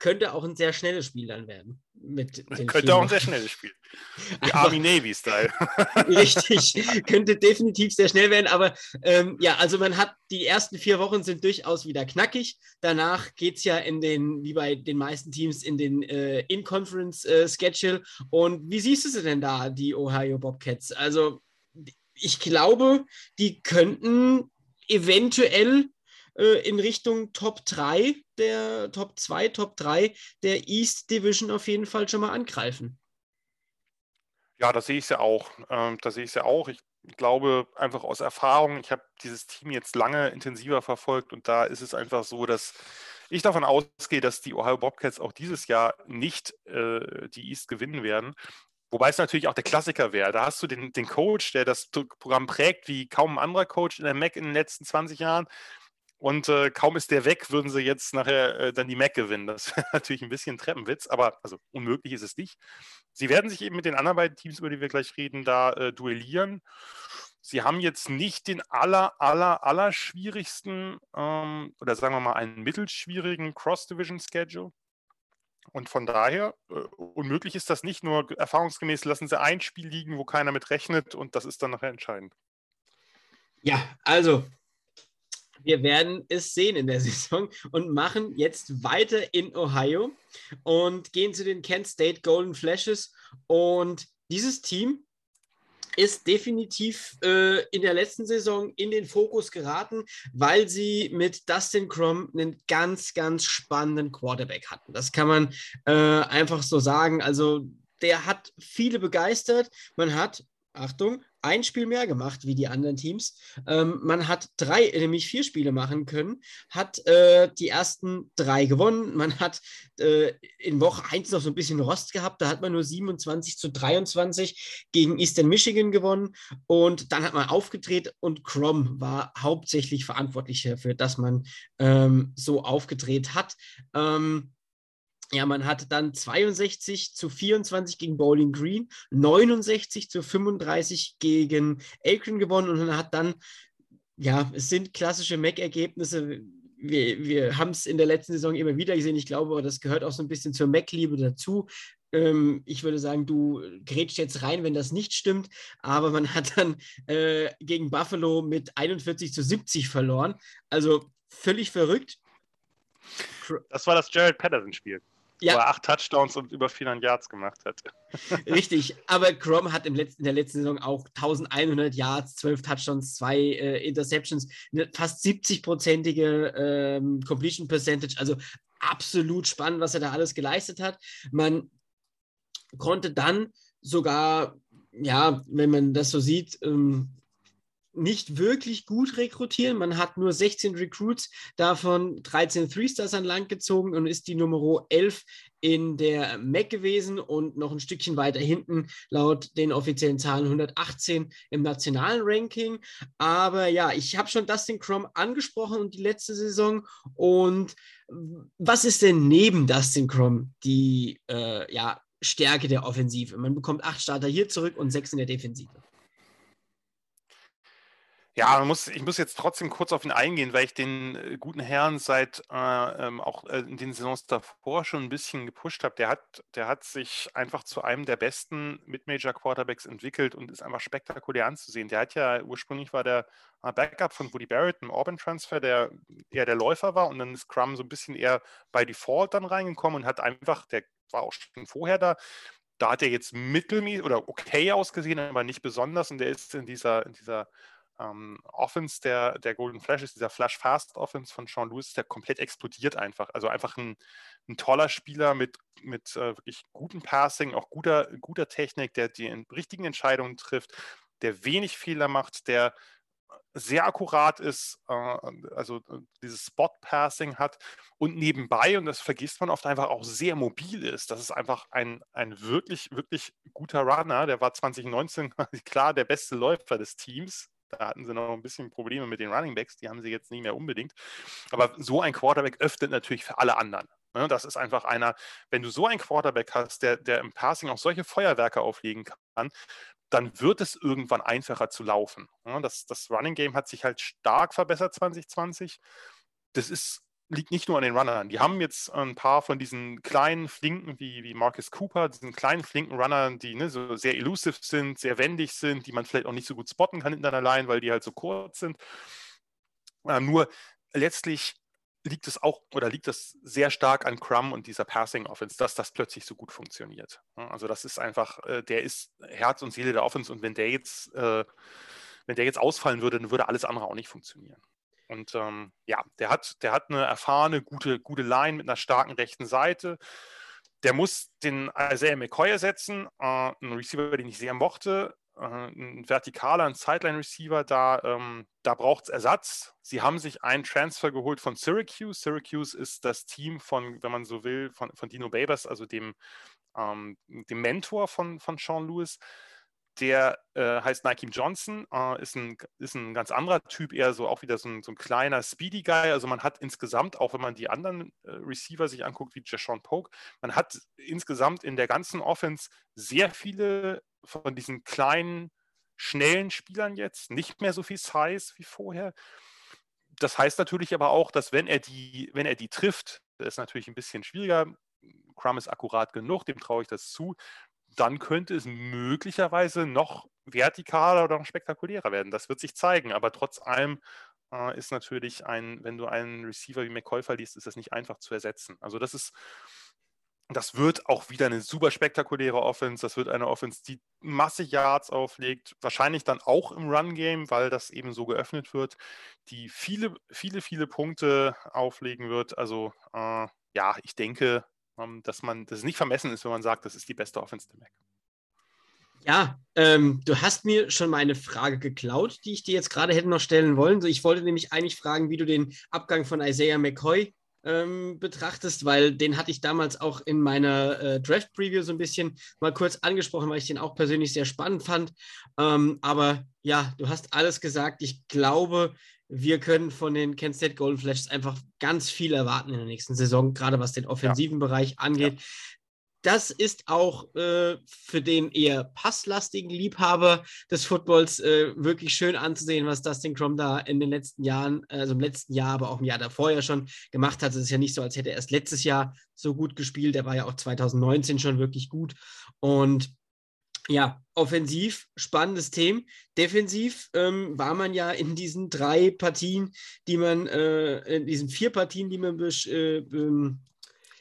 Könnte auch ein sehr schnelles Spiel dann werden. Mit könnte auch ein sehr schnelles Spiel. Die Army Navy-Style. Richtig, könnte definitiv sehr schnell werden, aber ähm, ja, also man hat die ersten vier Wochen sind durchaus wieder knackig. Danach geht es ja in den, wie bei den meisten Teams, in den äh, In-Conference-Schedule. Äh, und wie siehst du sie denn da, die Ohio Bobcats? Also ich glaube, die könnten eventuell äh, in Richtung Top 3 der Top 2, Top 3 der East Division auf jeden Fall schon mal angreifen. Ja, da sehe ich ja auch. Ähm, da sehe ich ja auch. Ich glaube einfach aus Erfahrung, ich habe dieses Team jetzt lange intensiver verfolgt und da ist es einfach so, dass ich davon ausgehe, dass die Ohio Bobcats auch dieses Jahr nicht äh, die East gewinnen werden. Wobei es natürlich auch der Klassiker wäre. Da hast du den, den Coach, der das Programm prägt, wie kaum ein anderer Coach in der Mac in den letzten 20 Jahren. Und äh, kaum ist der weg, würden sie jetzt nachher äh, dann die Mac gewinnen. Das wäre natürlich ein bisschen Treppenwitz, aber also unmöglich ist es nicht. Sie werden sich eben mit den anderen beiden Teams, über die wir gleich reden, da äh, duellieren. Sie haben jetzt nicht den aller, aller, aller schwierigsten ähm, oder sagen wir mal einen mittelschwierigen Cross-Division-Schedule. Und von daher, äh, unmöglich ist das nicht, nur erfahrungsgemäß lassen sie ein Spiel liegen, wo keiner mit rechnet und das ist dann nachher entscheidend. Ja, also wir werden es sehen in der Saison und machen jetzt weiter in Ohio und gehen zu den Kent State Golden Flashes. Und dieses Team ist definitiv äh, in der letzten Saison in den Fokus geraten, weil sie mit Dustin Crum einen ganz, ganz spannenden Quarterback hatten. Das kann man äh, einfach so sagen. Also der hat viele begeistert. Man hat Achtung, ein Spiel mehr gemacht wie die anderen Teams. Ähm, man hat drei, nämlich vier Spiele machen können, hat äh, die ersten drei gewonnen. Man hat äh, in Woche 1 noch so ein bisschen Rost gehabt, da hat man nur 27 zu 23 gegen Eastern Michigan gewonnen und dann hat man aufgedreht und Crom war hauptsächlich verantwortlich dafür, dass man ähm, so aufgedreht hat. Ähm, ja, man hat dann 62 zu 24 gegen Bowling Green, 69 zu 35 gegen Akron gewonnen und man hat dann, ja, es sind klassische Mac-Ergebnisse. Wir, wir haben es in der letzten Saison immer wieder gesehen. Ich glaube, das gehört auch so ein bisschen zur Mac-Liebe dazu. Ähm, ich würde sagen, du grätsch jetzt rein, wenn das nicht stimmt. Aber man hat dann äh, gegen Buffalo mit 41 zu 70 verloren. Also völlig verrückt. Das war das Jared Patterson-Spiel ja. wo er acht Touchdowns und über 400 Yards gemacht hat. Richtig, aber Grom hat im letzten, in der letzten Saison auch 1100 Yards, 12 Touchdowns, zwei äh, Interceptions, eine fast 70-prozentige ähm, Completion Percentage, also absolut spannend, was er da alles geleistet hat. Man konnte dann sogar, ja, wenn man das so sieht, ähm, nicht wirklich gut rekrutieren. Man hat nur 16 Recruits, davon 13 Three-Stars an Land gezogen und ist die Nummer 11 in der MAC gewesen und noch ein Stückchen weiter hinten laut den offiziellen Zahlen 118 im nationalen Ranking. Aber ja, ich habe schon Dustin Crum angesprochen und die letzte Saison. Und was ist denn neben Dustin Crum die äh, ja, Stärke der Offensive? Man bekommt acht Starter hier zurück und sechs in der Defensive. Ja, muss, ich muss jetzt trotzdem kurz auf ihn eingehen, weil ich den äh, guten Herrn seit äh, ähm, auch äh, in den Saisons davor schon ein bisschen gepusht habe. Der hat, der hat sich einfach zu einem der besten Mid-Major-Quarterbacks entwickelt und ist einfach spektakulär anzusehen. Der hat ja ursprünglich war der äh, Backup von Woody Barrett im Auburn-Transfer, der eher der Läufer war und dann ist Crum so ein bisschen eher bei Default dann reingekommen und hat einfach, der war auch schon vorher da, da hat er jetzt mittelmäßig oder okay ausgesehen, aber nicht besonders und der ist in dieser, in dieser ähm, Offense der, der Golden Flashes, dieser Flash Fast Offense von Sean Lewis, der komplett explodiert einfach. Also einfach ein, ein toller Spieler mit, mit äh, wirklich gutem Passing, auch guter, guter Technik, der die richtigen Entscheidungen trifft, der wenig Fehler macht, der sehr akkurat ist, äh, also äh, dieses Spot-Passing hat und nebenbei, und das vergisst man oft einfach, auch sehr mobil ist. Das ist einfach ein, ein wirklich, wirklich guter Runner. Der war 2019 klar der beste Läufer des Teams. Da hatten sie noch ein bisschen Probleme mit den Running Backs, die haben sie jetzt nicht mehr unbedingt. Aber so ein Quarterback öffnet natürlich für alle anderen. Ne? Das ist einfach einer, wenn du so einen Quarterback hast, der, der im Passing auch solche Feuerwerke auflegen kann, dann wird es irgendwann einfacher zu laufen. Das, das Running Game hat sich halt stark verbessert 2020. Das ist, liegt nicht nur an den Runnern. Die haben jetzt ein paar von diesen kleinen Flinken wie, wie Marcus Cooper, diesen kleinen flinken Runnern, die ne, so sehr elusive sind, sehr wendig sind, die man vielleicht auch nicht so gut spotten kann in der Line, weil die halt so kurz sind. Ähm, nur letztlich liegt es auch oder liegt es sehr stark an Crumb und dieser Passing Offense, dass das plötzlich so gut funktioniert. Also das ist einfach, äh, der ist Herz und Seele der Offense und wenn der jetzt, äh, wenn der jetzt ausfallen würde, dann würde alles andere auch nicht funktionieren. Und ähm, ja, der hat, der hat eine erfahrene, gute, gute Line mit einer starken rechten Seite. Der muss den Isaiah McCoy ersetzen, äh, ein Receiver, den ich sehr mochte. Äh, ein vertikaler, ein Sideline-Receiver, da, ähm, da braucht es Ersatz. Sie haben sich einen Transfer geholt von Syracuse. Syracuse ist das Team von, wenn man so will, von, von Dino Babers, also dem, ähm, dem Mentor von, von Sean Lewis. Der äh, heißt Nike Johnson, äh, ist, ein, ist ein ganz anderer Typ, eher so auch wieder so ein, so ein kleiner Speedy Guy. Also man hat insgesamt, auch wenn man die anderen äh, Receiver sich anguckt, wie Jashawn Polk, man hat insgesamt in der ganzen Offense sehr viele von diesen kleinen, schnellen Spielern jetzt, nicht mehr so viel Size wie vorher. Das heißt natürlich aber auch, dass wenn er die, wenn er die trifft, das ist natürlich ein bisschen schwieriger. Crumb ist akkurat genug, dem traue ich das zu. Dann könnte es möglicherweise noch vertikaler oder noch spektakulärer werden. Das wird sich zeigen. Aber trotz allem äh, ist natürlich ein, wenn du einen Receiver wie McCoy verliest, ist das nicht einfach zu ersetzen. Also das ist das wird auch wieder eine super spektakuläre Offense. Das wird eine Offense, die massig Yards auflegt, wahrscheinlich dann auch im Run-Game, weil das eben so geöffnet wird, die viele, viele, viele Punkte auflegen wird. Also äh, ja, ich denke, dass man, dass es nicht vermessen ist, wenn man sagt, das ist die beste Offense der Mac. Ja, ähm, du hast mir schon meine Frage geklaut, die ich dir jetzt gerade hätte noch stellen wollen. Ich wollte nämlich eigentlich fragen, wie du den Abgang von Isaiah McCoy ähm, betrachtest, weil den hatte ich damals auch in meiner äh, Draft-Preview so ein bisschen mal kurz angesprochen, weil ich den auch persönlich sehr spannend fand. Ähm, aber ja, du hast alles gesagt. Ich glaube, wir können von den Kent State Golden Flashes einfach ganz viel erwarten in der nächsten Saison, gerade was den offensiven ja. Bereich angeht. Ja das ist auch äh, für den eher passlastigen Liebhaber des Footballs äh, wirklich schön anzusehen, was Dustin Crum da in den letzten Jahren, also im letzten Jahr, aber auch im Jahr davor ja schon gemacht hat. Es ist ja nicht so, als hätte er erst letztes Jahr so gut gespielt. Er war ja auch 2019 schon wirklich gut. Und ja, offensiv spannendes Thema. Defensiv ähm, war man ja in diesen drei Partien, die man, äh, in diesen vier Partien, die man bes äh, ähm,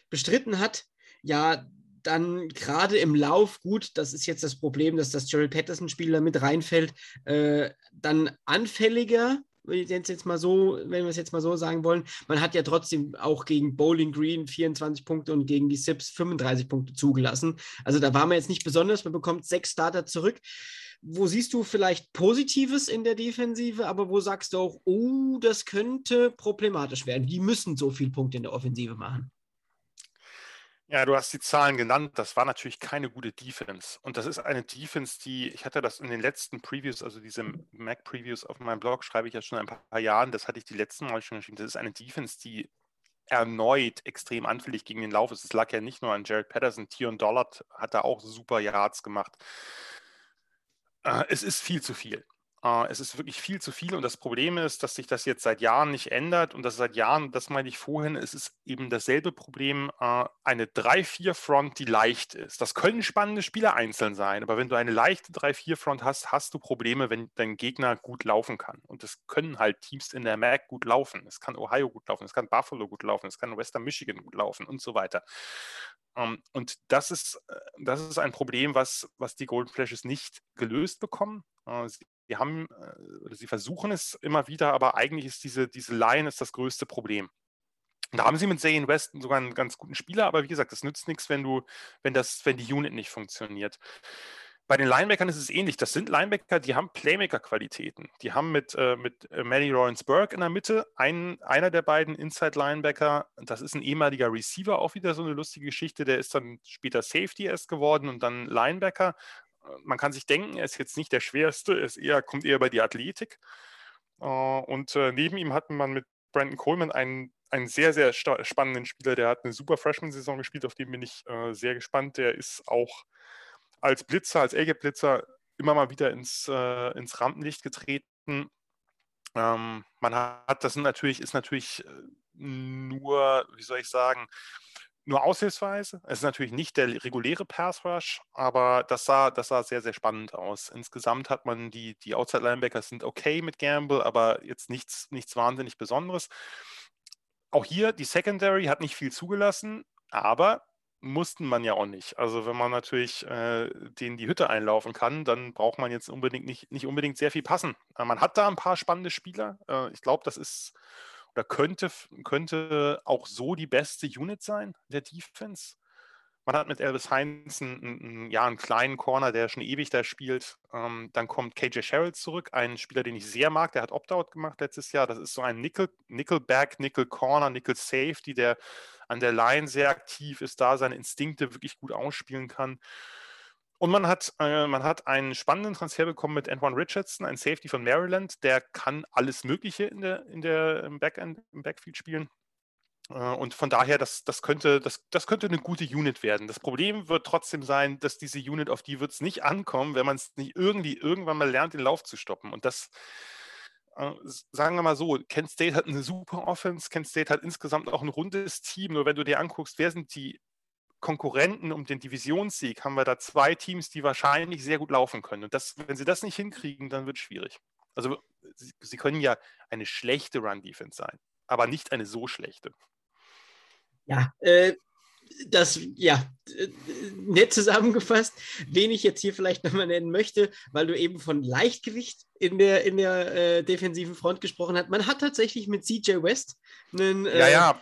bestritten hat, ja dann gerade im Lauf, gut, das ist jetzt das Problem, dass das Gerald Patterson-Spiel da mit reinfällt, äh, dann anfälliger, wenn wir jetzt mal so, wenn wir es jetzt mal so sagen wollen. Man hat ja trotzdem auch gegen Bowling Green 24 Punkte und gegen die Sips 35 Punkte zugelassen. Also da war man jetzt nicht besonders, man bekommt sechs Starter zurück. Wo siehst du vielleicht Positives in der Defensive, aber wo sagst du auch, oh, das könnte problematisch werden? Die müssen so viele Punkte in der Offensive machen. Ja, du hast die Zahlen genannt. Das war natürlich keine gute Defense. Und das ist eine Defense, die, ich hatte das in den letzten Previews, also diese Mac-Previews auf meinem Blog, schreibe ich ja schon ein paar Jahren. Das hatte ich die letzten Mal schon geschrieben. Das ist eine Defense, die erneut extrem anfällig gegen den Lauf ist. Es lag ja nicht nur an Jared Patterson. Tion Dollard hat da auch super Yards gemacht. Äh, es ist viel zu viel. Äh, es ist wirklich viel zu viel und das Problem ist, dass sich das jetzt seit Jahren nicht ändert und das seit Jahren, das meine ich vorhin, es ist eben dasselbe Problem, äh, eine 3-4-Front, die leicht ist. Das können spannende Spieler einzeln sein, aber wenn du eine leichte 3-4-Front hast, hast du Probleme, wenn dein Gegner gut laufen kann. Und das können halt Teams in der MAC gut laufen. Es kann Ohio gut laufen, es kann Buffalo gut laufen, es kann Western Michigan gut laufen und so weiter. Ähm, und das ist, äh, das ist ein Problem, was, was die Golden Flashes nicht gelöst bekommen. Sie die haben, äh, oder sie versuchen es immer wieder, aber eigentlich ist diese, diese Line ist das größte Problem. Da haben sie mit Zayn West sogar einen ganz guten Spieler, aber wie gesagt, das nützt nichts, wenn du, wenn das, wenn die Unit nicht funktioniert. bei den Linebackern ist es ähnlich. Das sind Linebacker, die haben Playmaker-Qualitäten. Die haben mit, äh, mit äh, Manny Lawrence-Burke in der Mitte einen, einer der beiden Inside-Linebacker. Das ist ein ehemaliger Receiver, auch wieder so eine lustige Geschichte. Der ist dann später Safety erst geworden und dann Linebacker. Man kann sich denken, er ist jetzt nicht der schwerste, er ist eher, kommt eher bei die Athletik. Äh, und äh, neben ihm hat man mit Brandon Coleman einen, einen sehr, sehr spannenden Spieler. Der hat eine super Freshman-Saison gespielt, auf den bin ich äh, sehr gespannt. Der ist auch als Blitzer, als A-Gap-Blitzer immer mal wieder ins, ins Rampenlicht getreten. Ähm, man hat, das natürlich, ist natürlich nur, wie soll ich sagen, nur aushilfsweise. Es ist natürlich nicht der reguläre Pass Rush, aber das sah, das sah sehr, sehr spannend aus. Insgesamt hat man die, die Outside Linebackers sind okay mit Gamble, aber jetzt nichts, nichts wahnsinnig Besonderes. Auch hier, die Secondary hat nicht viel zugelassen, aber mussten man ja auch nicht. Also wenn man natürlich äh, denen die Hütte einlaufen kann, dann braucht man jetzt unbedingt nicht, nicht unbedingt sehr viel passen. Äh, man hat da ein paar spannende Spieler. Äh, ich glaube, das ist oder könnte, könnte auch so die beste Unit sein, der Defense. Man hat mit Elvis Heinz einen, einen, ja, einen kleinen Corner, der schon ewig da spielt. Ähm, dann kommt KJ Sherrill zurück, ein Spieler, den ich sehr mag. Der hat Opt-out gemacht letztes Jahr. Das ist so ein Nickel, Nickelback, Nickel Corner, Nickel Safety, der an der Line sehr aktiv ist, da seine Instinkte wirklich gut ausspielen kann. Und man hat, äh, man hat einen spannenden Transfer bekommen mit Antoine Richardson, ein Safety von Maryland. Der kann alles Mögliche in der, in der, im, Backend, im Backfield spielen. Äh, und von daher, das, das, könnte, das, das könnte eine gute Unit werden. Das Problem wird trotzdem sein, dass diese Unit, auf die wird es nicht ankommen, wenn man es nicht irgendwie irgendwann mal lernt, den Lauf zu stoppen. Und das, äh, sagen wir mal so, Kent State hat eine super Offense, Kent State hat insgesamt auch ein rundes Team. Nur wenn du dir anguckst, wer sind die Konkurrenten um den Divisionssieg, haben wir da zwei Teams, die wahrscheinlich sehr gut laufen können. Und das, wenn sie das nicht hinkriegen, dann wird es schwierig. Also sie, sie können ja eine schlechte Run-Defense sein, aber nicht eine so schlechte. Ja, äh, das, ja, nett zusammengefasst. Wen ich jetzt hier vielleicht nochmal nennen möchte, weil du eben von Leichtgewicht in der, in der äh, defensiven Front gesprochen hast. Man hat tatsächlich mit CJ West einen, äh, ja, ja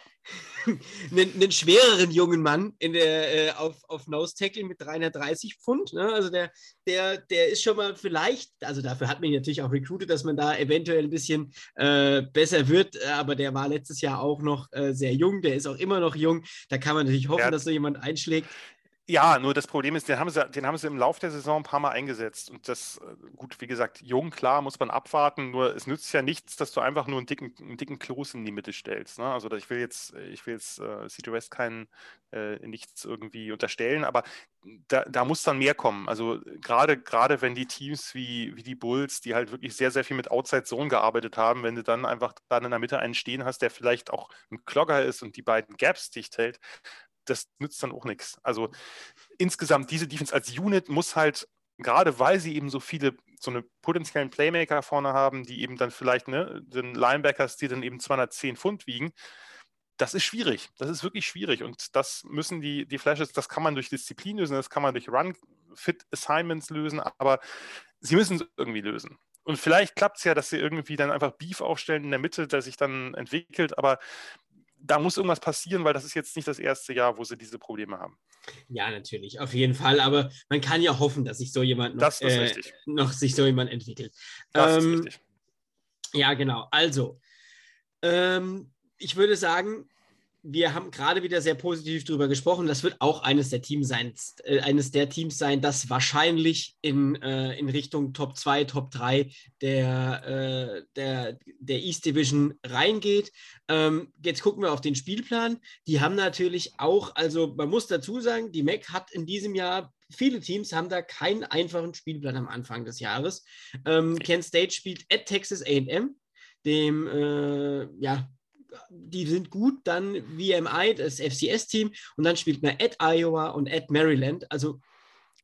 einen, einen, schwereren jungen Mann in der, äh, auf, auf Nose Tackle mit 330 Pfund. Ne? Also der, der, der ist schon mal vielleicht, also dafür hat man natürlich auch recruited, dass man da eventuell ein bisschen äh, besser wird, aber der war letztes Jahr auch noch äh, sehr jung, der ist auch immer noch jung. Da kann man natürlich hoffen, dass so jemand einschlägt. Ja, nur das Problem ist, den haben, sie, den haben sie im Laufe der Saison ein paar Mal eingesetzt. Und das, äh, gut, wie gesagt, jung, klar, muss man abwarten. Nur es nützt ja nichts, dass du einfach nur einen dicken, einen dicken Kloß in die Mitte stellst. Ne? Also ich will jetzt, ich will jetzt äh, West keinen, äh, nichts irgendwie unterstellen, aber da, da muss dann mehr kommen. Also gerade, gerade wenn die Teams wie, wie die Bulls, die halt wirklich sehr, sehr viel mit Outside Zone gearbeitet haben, wenn du dann einfach dann in der Mitte einen stehen hast, der vielleicht auch ein Klogger ist und die beiden Gaps dicht hält, das nützt dann auch nichts. Also insgesamt, diese Defense als Unit muss halt, gerade weil sie eben so viele, so eine potenziellen Playmaker vorne haben, die eben dann vielleicht, ne, den Linebackers, die dann eben 210 Pfund wiegen, das ist schwierig. Das ist wirklich schwierig. Und das müssen die, die Flashes, das kann man durch Disziplin lösen, das kann man durch Run-Fit-Assignments lösen, aber sie müssen es irgendwie lösen. Und vielleicht klappt es ja, dass sie irgendwie dann einfach Beef aufstellen in der Mitte, der sich dann entwickelt, aber da muss irgendwas passieren, weil das ist jetzt nicht das erste Jahr, wo sie diese Probleme haben. Ja, natürlich, auf jeden Fall. Aber man kann ja hoffen, dass sich so jemand noch, äh, noch sich so jemand entwickelt. Das ähm, ist richtig. Ja, genau. Also, ähm, ich würde sagen, wir haben gerade wieder sehr positiv darüber gesprochen. Das wird auch eines der Teams sein, äh, eines der Teams sein, das wahrscheinlich in, äh, in Richtung Top 2, Top 3 der, äh, der, der East Division reingeht. Ähm, jetzt gucken wir auf den Spielplan. Die haben natürlich auch, also man muss dazu sagen, die MEC hat in diesem Jahr viele Teams haben da keinen einfachen Spielplan am Anfang des Jahres. Ähm, Kent State spielt at Texas AM, dem äh, ja, die sind gut, dann VMI, das FCS-Team, und dann spielt man at Iowa und at Maryland. Also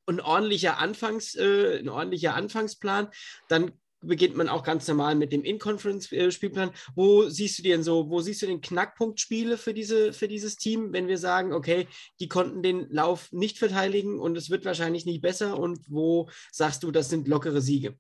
ein ordentlicher, Anfangs, äh, ein ordentlicher Anfangsplan. Dann beginnt man auch ganz normal mit dem In-Conference-Spielplan. Wo siehst du denn so, wo siehst du den Knackpunktspiele für, diese, für dieses Team, wenn wir sagen, okay, die konnten den Lauf nicht verteidigen und es wird wahrscheinlich nicht besser und wo sagst du, das sind lockere Siege?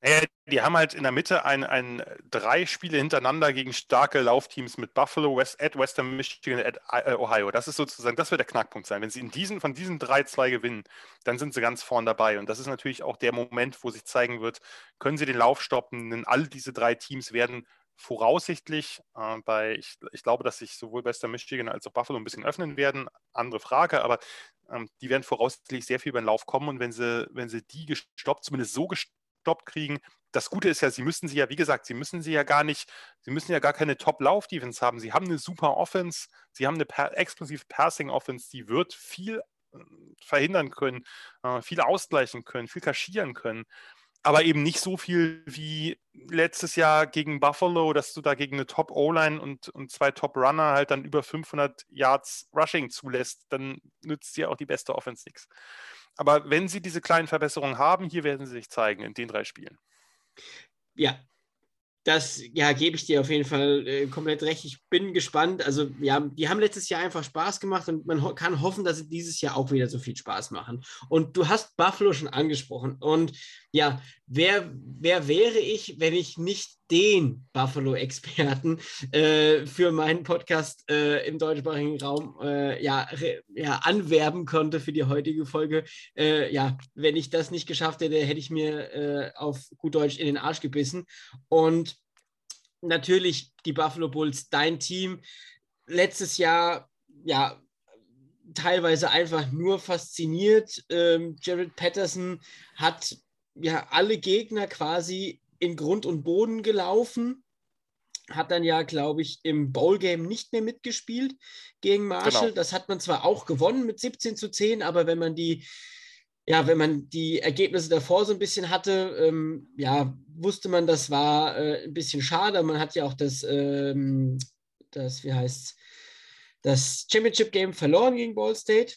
Naja, die haben halt in der Mitte ein, ein drei Spiele hintereinander gegen starke Laufteams mit Buffalo, West, at Western Michigan, at äh, Ohio. Das ist sozusagen, das wird der Knackpunkt sein. Wenn sie in diesen, von diesen drei, zwei gewinnen, dann sind sie ganz vorn dabei. Und das ist natürlich auch der Moment, wo sich zeigen wird, können sie den Lauf stoppen, denn all diese drei Teams werden voraussichtlich äh, bei, ich, ich, glaube, dass sich sowohl Western Michigan als auch Buffalo ein bisschen öffnen werden. Andere Frage, aber ähm, die werden voraussichtlich sehr viel über den Lauf kommen und wenn sie, wenn sie die gestoppt, zumindest so gestoppt kriegen, das Gute ist ja, sie müssen sie ja, wie gesagt, sie müssen sie ja gar nicht, sie müssen ja gar keine Top-Lauf-Defense haben. Sie haben eine super Offense, sie haben eine per explosive Passing-Offense, die wird viel äh, verhindern können, äh, viel ausgleichen können, viel kaschieren können aber eben nicht so viel wie letztes Jahr gegen Buffalo, dass du da gegen eine Top-O-Line und, und zwei Top-Runner halt dann über 500 Yards Rushing zulässt, dann nützt dir auch die beste Offense nichts. Aber wenn sie diese kleinen Verbesserungen haben, hier werden sie sich zeigen in den drei Spielen. Ja, das ja, gebe ich dir auf jeden Fall äh, komplett recht. Ich bin gespannt. Also, ja, die haben letztes Jahr einfach Spaß gemacht und man ho kann hoffen, dass sie dieses Jahr auch wieder so viel Spaß machen. Und du hast Buffalo schon angesprochen. Und ja, wer, wer wäre ich, wenn ich nicht den Buffalo-Experten äh, für meinen Podcast äh, im deutschsprachigen Raum äh, ja, ja, anwerben konnte für die heutige Folge? Äh, ja, wenn ich das nicht geschafft hätte, hätte ich mir äh, auf gut Deutsch in den Arsch gebissen. Und natürlich die Buffalo Bulls, dein Team. Letztes Jahr, ja, teilweise einfach nur fasziniert. Ähm, Jared Patterson hat ja alle Gegner quasi in Grund und Boden gelaufen. Hat dann ja, glaube ich, im Bowl-Game nicht mehr mitgespielt gegen Marshall. Genau. Das hat man zwar auch gewonnen mit 17 zu 10, aber wenn man die, ja, wenn man die Ergebnisse davor so ein bisschen hatte, ähm, ja, wusste man, das war äh, ein bisschen schade. Man hat ja auch das, ähm, das wie heißt das Championship Game verloren gegen Ball State.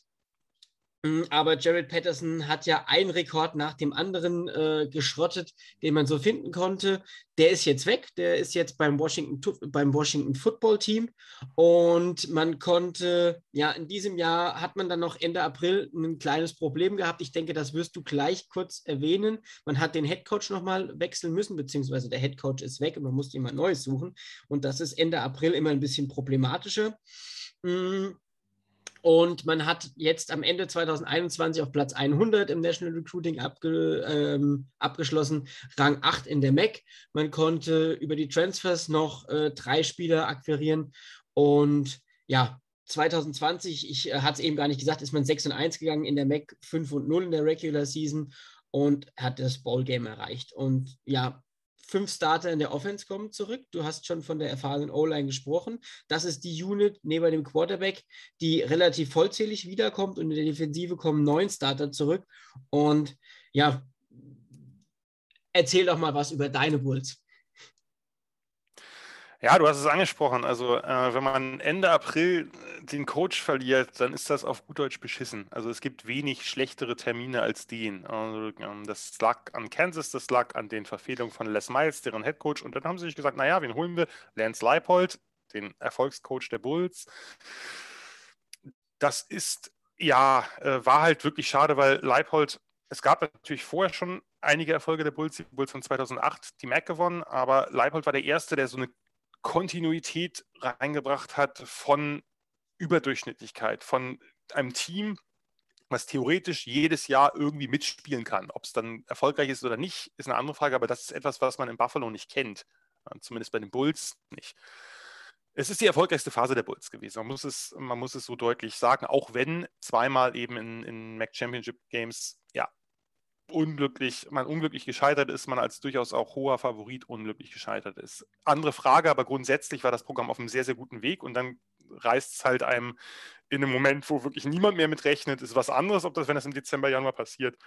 Mm, aber Jared Patterson hat ja einen Rekord nach dem anderen äh, geschrottet, den man so finden konnte. Der ist jetzt weg. Der ist jetzt beim Washington, beim Washington Football Team. Und man konnte, ja, in diesem Jahr hat man dann noch Ende April ein kleines Problem gehabt. Ich denke, das wirst du gleich kurz erwähnen. Man hat den Head Coach nochmal wechseln müssen, beziehungsweise der Head Coach ist weg und man musste jemand Neues suchen. Und das ist Ende April immer ein bisschen problematischer. Mhm. Und man hat jetzt am Ende 2021 auf Platz 100 im National Recruiting abge, ähm, abgeschlossen, Rang 8 in der MAC. Man konnte über die Transfers noch äh, drei Spieler akquirieren. Und ja, 2020, ich äh, hatte es eben gar nicht gesagt, ist man 6 und 1 gegangen in der MAC, 5 und 0 in der Regular Season und hat das Bowl Game erreicht. Und ja, fünf Starter in der Offense kommen zurück. Du hast schon von der erfahrenen O-Line gesprochen. Das ist die Unit neben dem Quarterback, die relativ vollzählig wiederkommt und in der Defensive kommen neun Starter zurück. Und ja, erzähl doch mal was über deine Bulls. Ja, du hast es angesprochen. Also, äh, wenn man Ende April äh, den Coach verliert, dann ist das auf gut Deutsch beschissen. Also, es gibt wenig schlechtere Termine als den. Also, ähm, das lag an Kansas, das lag an den Verfehlungen von Les Miles, deren Head Coach. Und dann haben sie sich gesagt: Naja, wen holen wir? Lance Leipold, den Erfolgscoach der Bulls. Das ist, ja, äh, war halt wirklich schade, weil Leipold, es gab natürlich vorher schon einige Erfolge der Bulls, die Bulls von 2008, die MAC gewonnen, aber Leipold war der Erste, der so eine Kontinuität reingebracht hat von Überdurchschnittlichkeit, von einem Team, was theoretisch jedes Jahr irgendwie mitspielen kann. Ob es dann erfolgreich ist oder nicht, ist eine andere Frage, aber das ist etwas, was man in Buffalo nicht kennt. Zumindest bei den Bulls nicht. Es ist die erfolgreichste Phase der Bulls gewesen. Man muss es, man muss es so deutlich sagen, auch wenn zweimal eben in, in MAC Championship Games ja, unglücklich, man unglücklich gescheitert ist, man als durchaus auch hoher Favorit unglücklich gescheitert ist. Andere Frage, aber grundsätzlich war das Programm auf einem sehr, sehr guten Weg und dann reißt es halt einem in einem Moment, wo wirklich niemand mehr mit rechnet, ist was anderes, ob das, wenn das im Dezember, Januar passiert,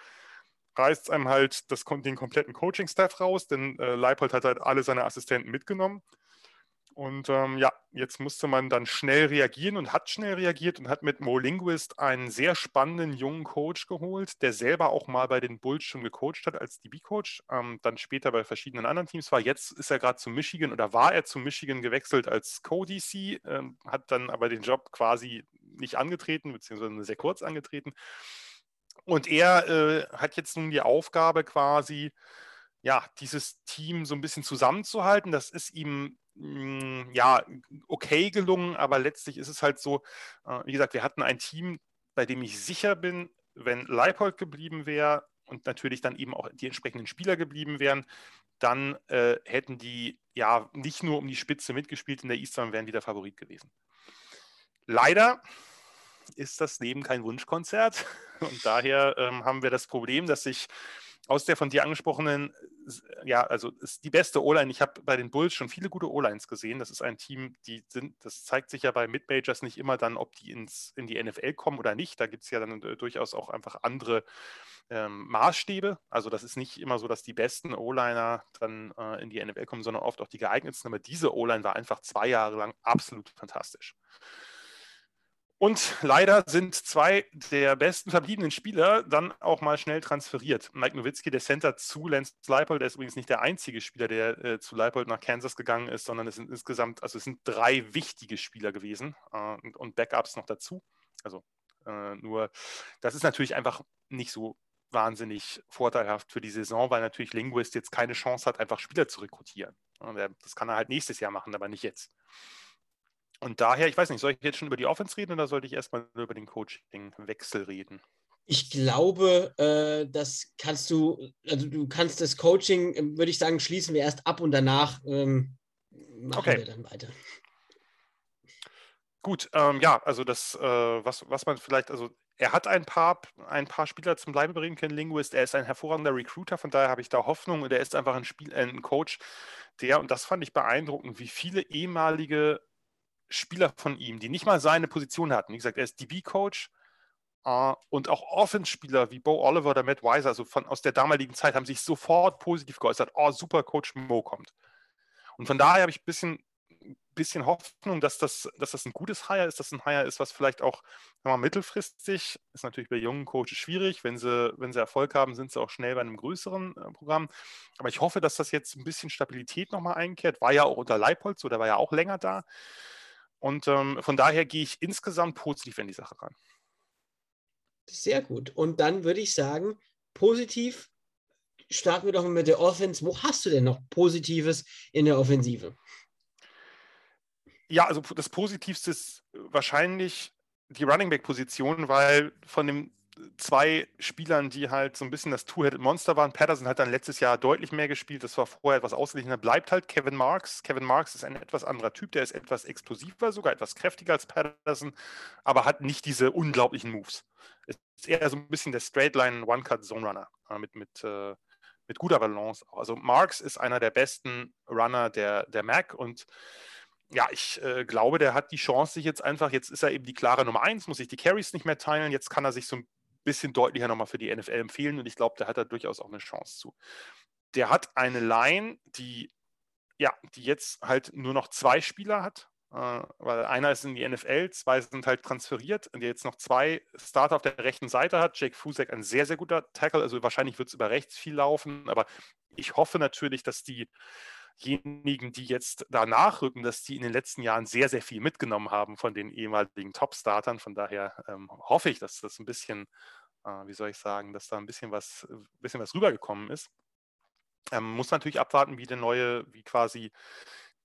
reißt es einem halt das, den kompletten Coaching-Staff raus, denn äh, Leipold hat halt alle seine Assistenten mitgenommen. Und ähm, ja, jetzt musste man dann schnell reagieren und hat schnell reagiert und hat mit Mo Linguist einen sehr spannenden jungen Coach geholt, der selber auch mal bei den Bulls schon gecoacht hat als DB-Coach, ähm, dann später bei verschiedenen anderen Teams war. Jetzt ist er gerade zu Michigan oder war er zu Michigan gewechselt als Co-DC, ähm, hat dann aber den Job quasi nicht angetreten, beziehungsweise sehr kurz angetreten. Und er äh, hat jetzt nun die Aufgabe quasi, ja, dieses Team so ein bisschen zusammenzuhalten. Das ist ihm mh, mm, ja okay gelungen, aber letztlich ist es halt so, äh, wie gesagt, wir hatten ein Team, bei dem ich sicher bin, wenn Leipold geblieben wäre und natürlich dann eben auch die entsprechenden Spieler geblieben wären, dann äh, hätten die ja nicht nur um die Spitze mitgespielt in der Eastern, wären die der Favorit gewesen. Leider ist das Leben kein Wunschkonzert und daher ähm, haben wir das Problem, dass sich aus der von dir angesprochenen, ja, also ist die beste O-Line. Ich habe bei den Bulls schon viele gute O-Lines gesehen. Das ist ein Team, die sind, das zeigt sich ja bei Mid-Majors nicht immer dann, ob die ins, in die NFL kommen oder nicht. Da gibt es ja dann äh, durchaus auch einfach andere ähm, Maßstäbe. Also das ist nicht immer so, dass die besten O-Liner dann äh, in die NFL kommen, sondern oft auch die geeignetsten. Aber diese O-Line war einfach zwei Jahre lang absolut fantastisch. Und leider sind zwei der besten verbliebenen Spieler dann auch mal schnell transferiert. Mike Nowitzki, der Center zu Lance Leipold, der ist übrigens nicht der einzige Spieler, der äh, zu Leipold nach Kansas gegangen ist, sondern es sind insgesamt, also es sind drei wichtige Spieler gewesen äh, und, und, Backups noch dazu. Also äh, nur, das ist natürlich einfach nicht so wahnsinnig vorteilhaft für die Saison, weil natürlich Linguist jetzt keine Chance hat, einfach Spieler zu rekrutieren. Das kann er halt nächstes Jahr machen, aber nicht jetzt. Und daher, ich weiß nicht, soll ich jetzt schon über die Offense reden oder sollte ich erstmal über den Coaching-Wechsel reden? Ich glaube, äh, das kannst du, also du kannst das Coaching, würde ich sagen, schließen wir erst ab und danach ähm, machen okay. wir dann weiter. Gut, ähm, ja, also das, äh, was, was man vielleicht, also er hat ein paar, ein paar Spieler zum Bleiben bringen können, Linguist. Er ist ein hervorragender Recruiter, von daher habe ich da Hoffnung und er ist einfach ein, Spiel, ein Coach, der, und das fand ich beeindruckend, wie viele ehemalige Spieler von ihm, die nicht mal seine Position hatten. Wie gesagt, er ist DB-Coach uh, und auch Offense-Spieler wie Bo Oliver oder Matt Weiser, also von, aus der damaligen Zeit, haben sich sofort positiv geäußert. Oh, super, Coach Mo kommt. Und von daher habe ich ein bisschen, bisschen Hoffnung, dass das, dass das ein gutes Hire ist, dass ein Hire ist, was vielleicht auch mal, mittelfristig, ist natürlich bei jungen Coaches schwierig, wenn sie, wenn sie Erfolg haben, sind sie auch schnell bei einem größeren äh, Programm. Aber ich hoffe, dass das jetzt ein bisschen Stabilität nochmal einkehrt. War ja auch unter Leipolz, so der war ja auch länger da. Und ähm, von daher gehe ich insgesamt positiv in die Sache ran. Sehr gut. Und dann würde ich sagen, positiv starten wir doch mit der Offense. Wo hast du denn noch Positives in der Offensive? Ja, also das Positivste ist wahrscheinlich die Running Back Position, weil von dem zwei Spielern, die halt so ein bisschen das Two-Headed Monster waren. Patterson hat dann letztes Jahr deutlich mehr gespielt. Das war vorher etwas ausgeglichener. Bleibt halt Kevin Marks. Kevin Marks ist ein etwas anderer Typ. Der ist etwas explosiver, sogar etwas kräftiger als Patterson, aber hat nicht diese unglaublichen Moves. Ist eher so ein bisschen der Straightline One-Cut-Zone-Runner äh, mit, mit, äh, mit guter Balance. Also Marks ist einer der besten Runner der, der Mac und ja, ich äh, glaube, der hat die Chance, sich jetzt einfach, jetzt ist er eben die klare Nummer eins, muss sich die Carries nicht mehr teilen, jetzt kann er sich so ein bisschen deutlicher nochmal für die NFL empfehlen und ich glaube, der hat da durchaus auch eine Chance zu. Der hat eine Line, die ja, die jetzt halt nur noch zwei Spieler hat, äh, weil einer ist in die NFL, zwei sind halt transferiert und der jetzt noch zwei Starter auf der rechten Seite hat. Jake Fusek ein sehr, sehr guter Tackle, also wahrscheinlich wird es über rechts viel laufen, aber ich hoffe natürlich, dass die diejenigen, die jetzt da nachrücken, dass die in den letzten Jahren sehr, sehr viel mitgenommen haben von den ehemaligen Top-Startern. Von daher ähm, hoffe ich, dass das ein bisschen, äh, wie soll ich sagen, dass da ein bisschen was, ein bisschen was rübergekommen ist. Ähm, muss natürlich abwarten, wie der neue, wie quasi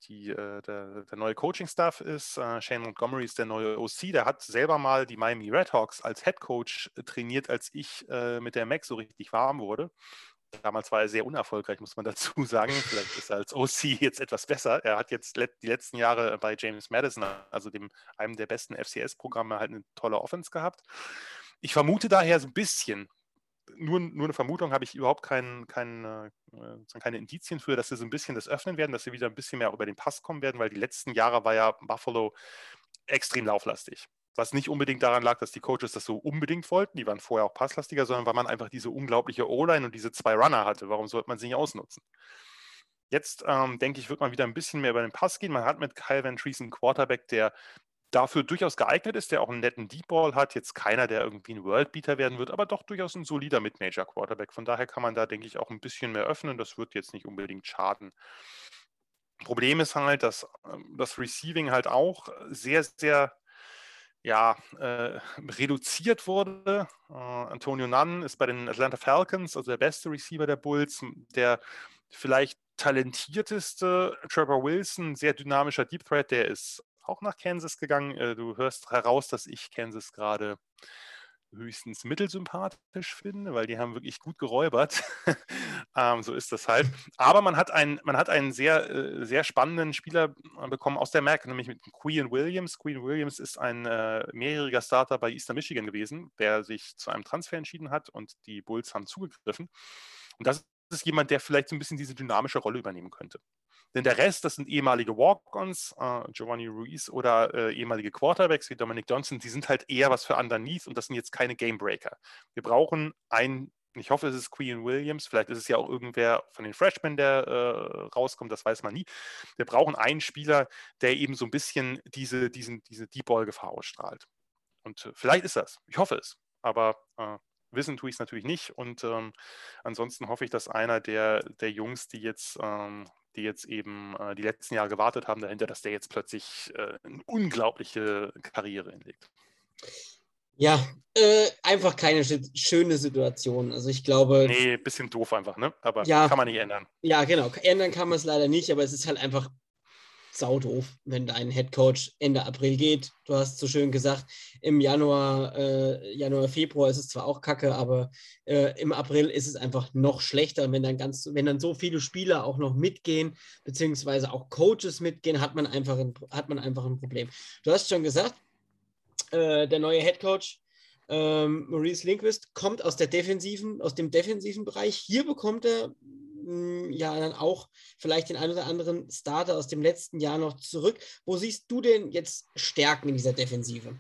die, äh, der, der, neue Coaching-Staff ist. Äh, Shane Montgomery ist der neue OC. Der hat selber mal die Miami Redhawks als Head Coach trainiert, als ich äh, mit der Mac so richtig warm wurde. Damals war er sehr unerfolgreich, muss man dazu sagen. Vielleicht ist er als OC jetzt etwas besser. Er hat jetzt die letzten Jahre bei James Madison, also dem, einem der besten FCS-Programme, halt eine tolle Offense gehabt. Ich vermute daher so ein bisschen, nur, nur eine Vermutung, habe ich überhaupt kein, kein, äh, keine Indizien für, dass sie so ein bisschen das öffnen werden, dass sie wieder ein bisschen mehr über den Pass kommen werden, weil die letzten Jahre war ja Buffalo extrem lauflastig. Was nicht unbedingt daran lag, dass die Coaches das so unbedingt wollten, die waren vorher auch passlastiger, sondern weil man einfach diese unglaubliche O-Line und diese zwei Runner hatte. Warum sollte man sie nicht ausnutzen? Jetzt ähm, denke ich, wird man wieder ein bisschen mehr über den Pass gehen. Man hat mit Kyle Van Trees einen Quarterback, der dafür durchaus geeignet ist, der auch einen netten Deep Ball hat. Jetzt keiner, der irgendwie ein Worldbeater werden wird, aber doch durchaus ein solider Mid-Major Quarterback. Von daher kann man da, denke ich, auch ein bisschen mehr öffnen. Das wird jetzt nicht unbedingt schaden. Problem ist halt, dass ähm, das Receiving halt auch sehr, sehr ja, äh, reduziert wurde. Äh, Antonio Nunn ist bei den Atlanta Falcons, also der beste Receiver der Bulls, der vielleicht talentierteste Trevor Wilson, sehr dynamischer Deep Threat, der ist auch nach Kansas gegangen. Äh, du hörst heraus, dass ich Kansas gerade höchstens mittelsympathisch finde, weil die haben wirklich gut geräubert. ähm, so ist das halt. Aber man hat einen, man hat einen sehr, äh, sehr spannenden Spieler bekommen aus der MAC, nämlich mit Queen Williams. Queen Williams ist ein äh, mehrjähriger Starter bei Eastern Michigan gewesen, der sich zu einem Transfer entschieden hat und die Bulls haben zugegriffen. Und das ist jemand, der vielleicht so ein bisschen diese dynamische Rolle übernehmen könnte. Denn der Rest, das sind ehemalige Walk-Ons, äh, Giovanni Ruiz oder äh, ehemalige Quarterbacks wie Dominic Johnson, die sind halt eher was für underneath und das sind jetzt keine Gamebreaker. Wir brauchen einen, ich hoffe, es ist Queen Williams, vielleicht ist es ja auch irgendwer von den Freshmen, der äh, rauskommt, das weiß man nie. Wir brauchen einen Spieler, der eben so ein bisschen diese, diesen, diese Deep Ball-Gefahr ausstrahlt. Und äh, vielleicht ist das. Ich hoffe es. Aber äh, Wissen tue ich es natürlich nicht. Und ähm, ansonsten hoffe ich, dass einer der, der Jungs, die jetzt, ähm, die jetzt eben äh, die letzten Jahre gewartet haben dahinter, dass der jetzt plötzlich äh, eine unglaubliche Karriere hinlegt. Ja, äh, einfach keine schöne Situation. Also ich glaube. Nee, bisschen doof einfach, ne? Aber ja, kann man nicht ändern. Ja, genau. Ändern kann man es leider nicht, aber es ist halt einfach saudoof, wenn dein Headcoach Ende April geht. Du hast so schön gesagt, im Januar, äh, Januar, Februar ist es zwar auch kacke, aber äh, im April ist es einfach noch schlechter. Wenn dann ganz, wenn dann so viele Spieler auch noch mitgehen, beziehungsweise auch Coaches mitgehen, hat man einfach ein, hat man einfach ein Problem. Du hast schon gesagt, äh, der neue Headcoach ähm, Maurice Linquist kommt aus der defensiven, aus dem defensiven Bereich. Hier bekommt er ja dann auch vielleicht den einen oder anderen Starter aus dem letzten Jahr noch zurück. Wo siehst du denn jetzt Stärken in dieser Defensive?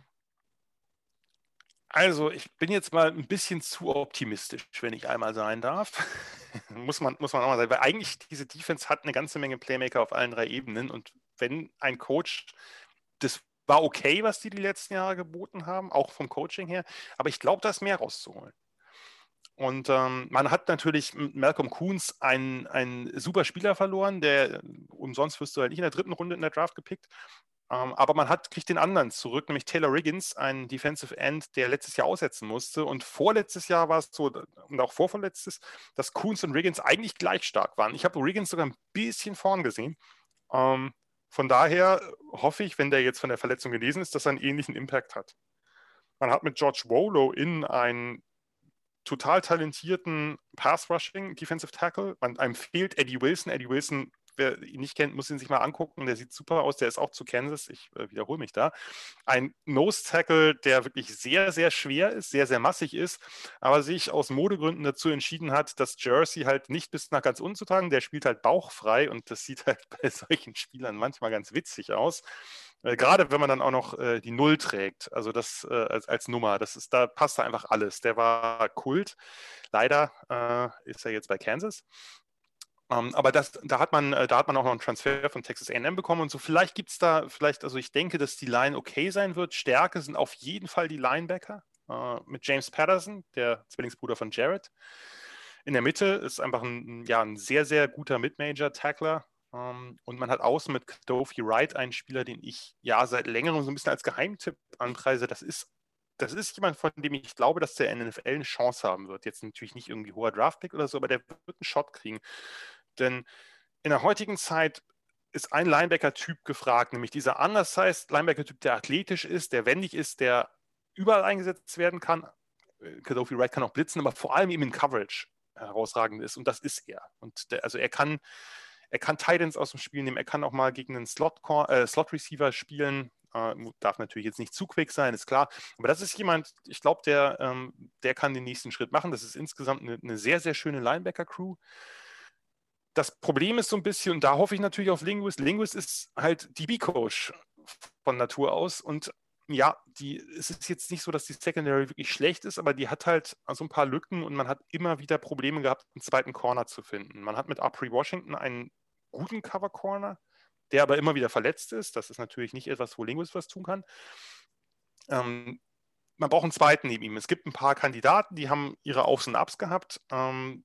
Also, ich bin jetzt mal ein bisschen zu optimistisch, wenn ich einmal sein darf. muss, man, muss man auch mal sagen, weil eigentlich diese Defense hat eine ganze Menge Playmaker auf allen drei Ebenen und wenn ein Coach, das war okay, was die die letzten Jahre geboten haben, auch vom Coaching her, aber ich glaube, da ist mehr rauszuholen. Und ähm, man hat natürlich mit Malcolm Coons einen, einen super Spieler verloren, der umsonst wirst du halt nicht in der dritten Runde in der Draft gepickt. Ähm, aber man hat, kriegt den anderen zurück, nämlich Taylor Riggins, ein Defensive End, der letztes Jahr aussetzen musste. Und vorletztes Jahr war es so, und auch vorvorletztes, dass Coons und Riggins eigentlich gleich stark waren. Ich habe Riggins sogar ein bisschen vorn gesehen. Ähm, von daher hoffe ich, wenn der jetzt von der Verletzung genesen ist, dass er einen ähnlichen Impact hat. Man hat mit George Wolo in einen total talentierten Pass-Rushing Defensive Tackle. Man, einem fehlt Eddie Wilson. Eddie Wilson, wer ihn nicht kennt, muss ihn sich mal angucken. Der sieht super aus. Der ist auch zu Kansas. Ich äh, wiederhole mich da. Ein Nose-Tackle, der wirklich sehr, sehr schwer ist, sehr, sehr massig ist, aber sich aus Modegründen dazu entschieden hat, das Jersey halt nicht bis nach ganz unten zu tragen. Der spielt halt bauchfrei und das sieht halt bei solchen Spielern manchmal ganz witzig aus. Äh, gerade wenn man dann auch noch äh, die Null trägt, also das äh, als, als Nummer, das ist, da passt da einfach alles. Der war Kult. Leider äh, ist er jetzt bei Kansas. Um, ähm, aber das, da, hat man, äh, da hat man auch noch einen Transfer von Texas AM bekommen und so. Vielleicht gibt es da, vielleicht, also ich denke, dass die Line okay sein wird. Stärke sind auf jeden Fall die Linebacker uh, mit James Patterson, der Zwillingsbruder von Jared. In der Mitte ist einfach ein, ja, ein sehr, sehr guter Mid-Major-Tackler. Um, ähm, und man hat außen mit Dofi Wright einen Spieler, den ich ja seit längerem so ein bisschen als Geheimtipp anpreise. Das ist, das ist jemand, von dem ich glaube, dass der NFL eine Chance haben wird. Jetzt natürlich nicht irgendwie hoher Draftpick oder so, aber der wird einen Shot kriegen. Denn in der heutigen Zeit ist ein Linebacker-Typ gefragt, nämlich dieser undersized Linebacker-Typ, der athletisch ist, der wendig ist, der überall eingesetzt werden kann. Äh, Kadofi Wright kann auch blitzen, aber vor allem eben in Coverage herausragend ist. Und das ist er. Und der, also er kann er kann Titans aus dem Spiel nehmen, er kann auch mal gegen einen Slot-Receiver äh, Slot spielen. Äh, darf natürlich jetzt nicht zu quick sein, ist klar. Aber das ist jemand, ich glaube, der, ähm, der kann den nächsten Schritt machen. Das ist insgesamt eine, eine sehr, sehr schöne Linebacker-Crew. Das Problem ist so ein bisschen, und da hoffe ich natürlich auf Linguist. Linguist ist halt DB-Coach von Natur aus und ja, die, es ist jetzt nicht so, dass die Secondary wirklich schlecht ist, aber die hat halt so ein paar Lücken und man hat immer wieder Probleme gehabt, einen zweiten Corner zu finden. Man hat mit Apri Washington einen guten Cover Corner, der aber immer wieder verletzt ist. Das ist natürlich nicht etwas, wo Linguist was tun kann. Ähm, man braucht einen zweiten neben ihm. Es gibt ein paar Kandidaten, die haben ihre Aufs und Ups gehabt. Ähm,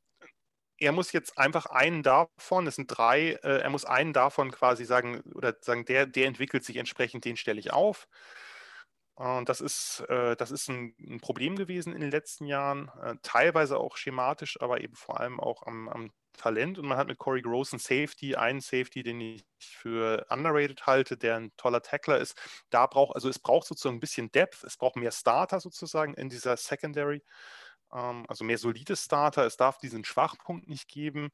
er muss jetzt einfach einen davon, es sind drei, äh, er muss einen davon quasi sagen, oder sagen, der, der entwickelt sich entsprechend, den stelle ich auf. Und das ist, äh, das ist ein, Problem gewesen in den letzten Jahren, äh, teilweise auch schematisch, aber eben vor allem auch am, am Talent. Und man hat mit Corey Gross einen Safety, einen Safety, den ich für underrated halte, der ein toller Tackler ist. Da braucht, also es braucht sozusagen ein bisschen Depth, es braucht mehr Starter sozusagen in dieser Secondary, also mehr solide Starter. Es darf diesen Schwachpunkt nicht geben.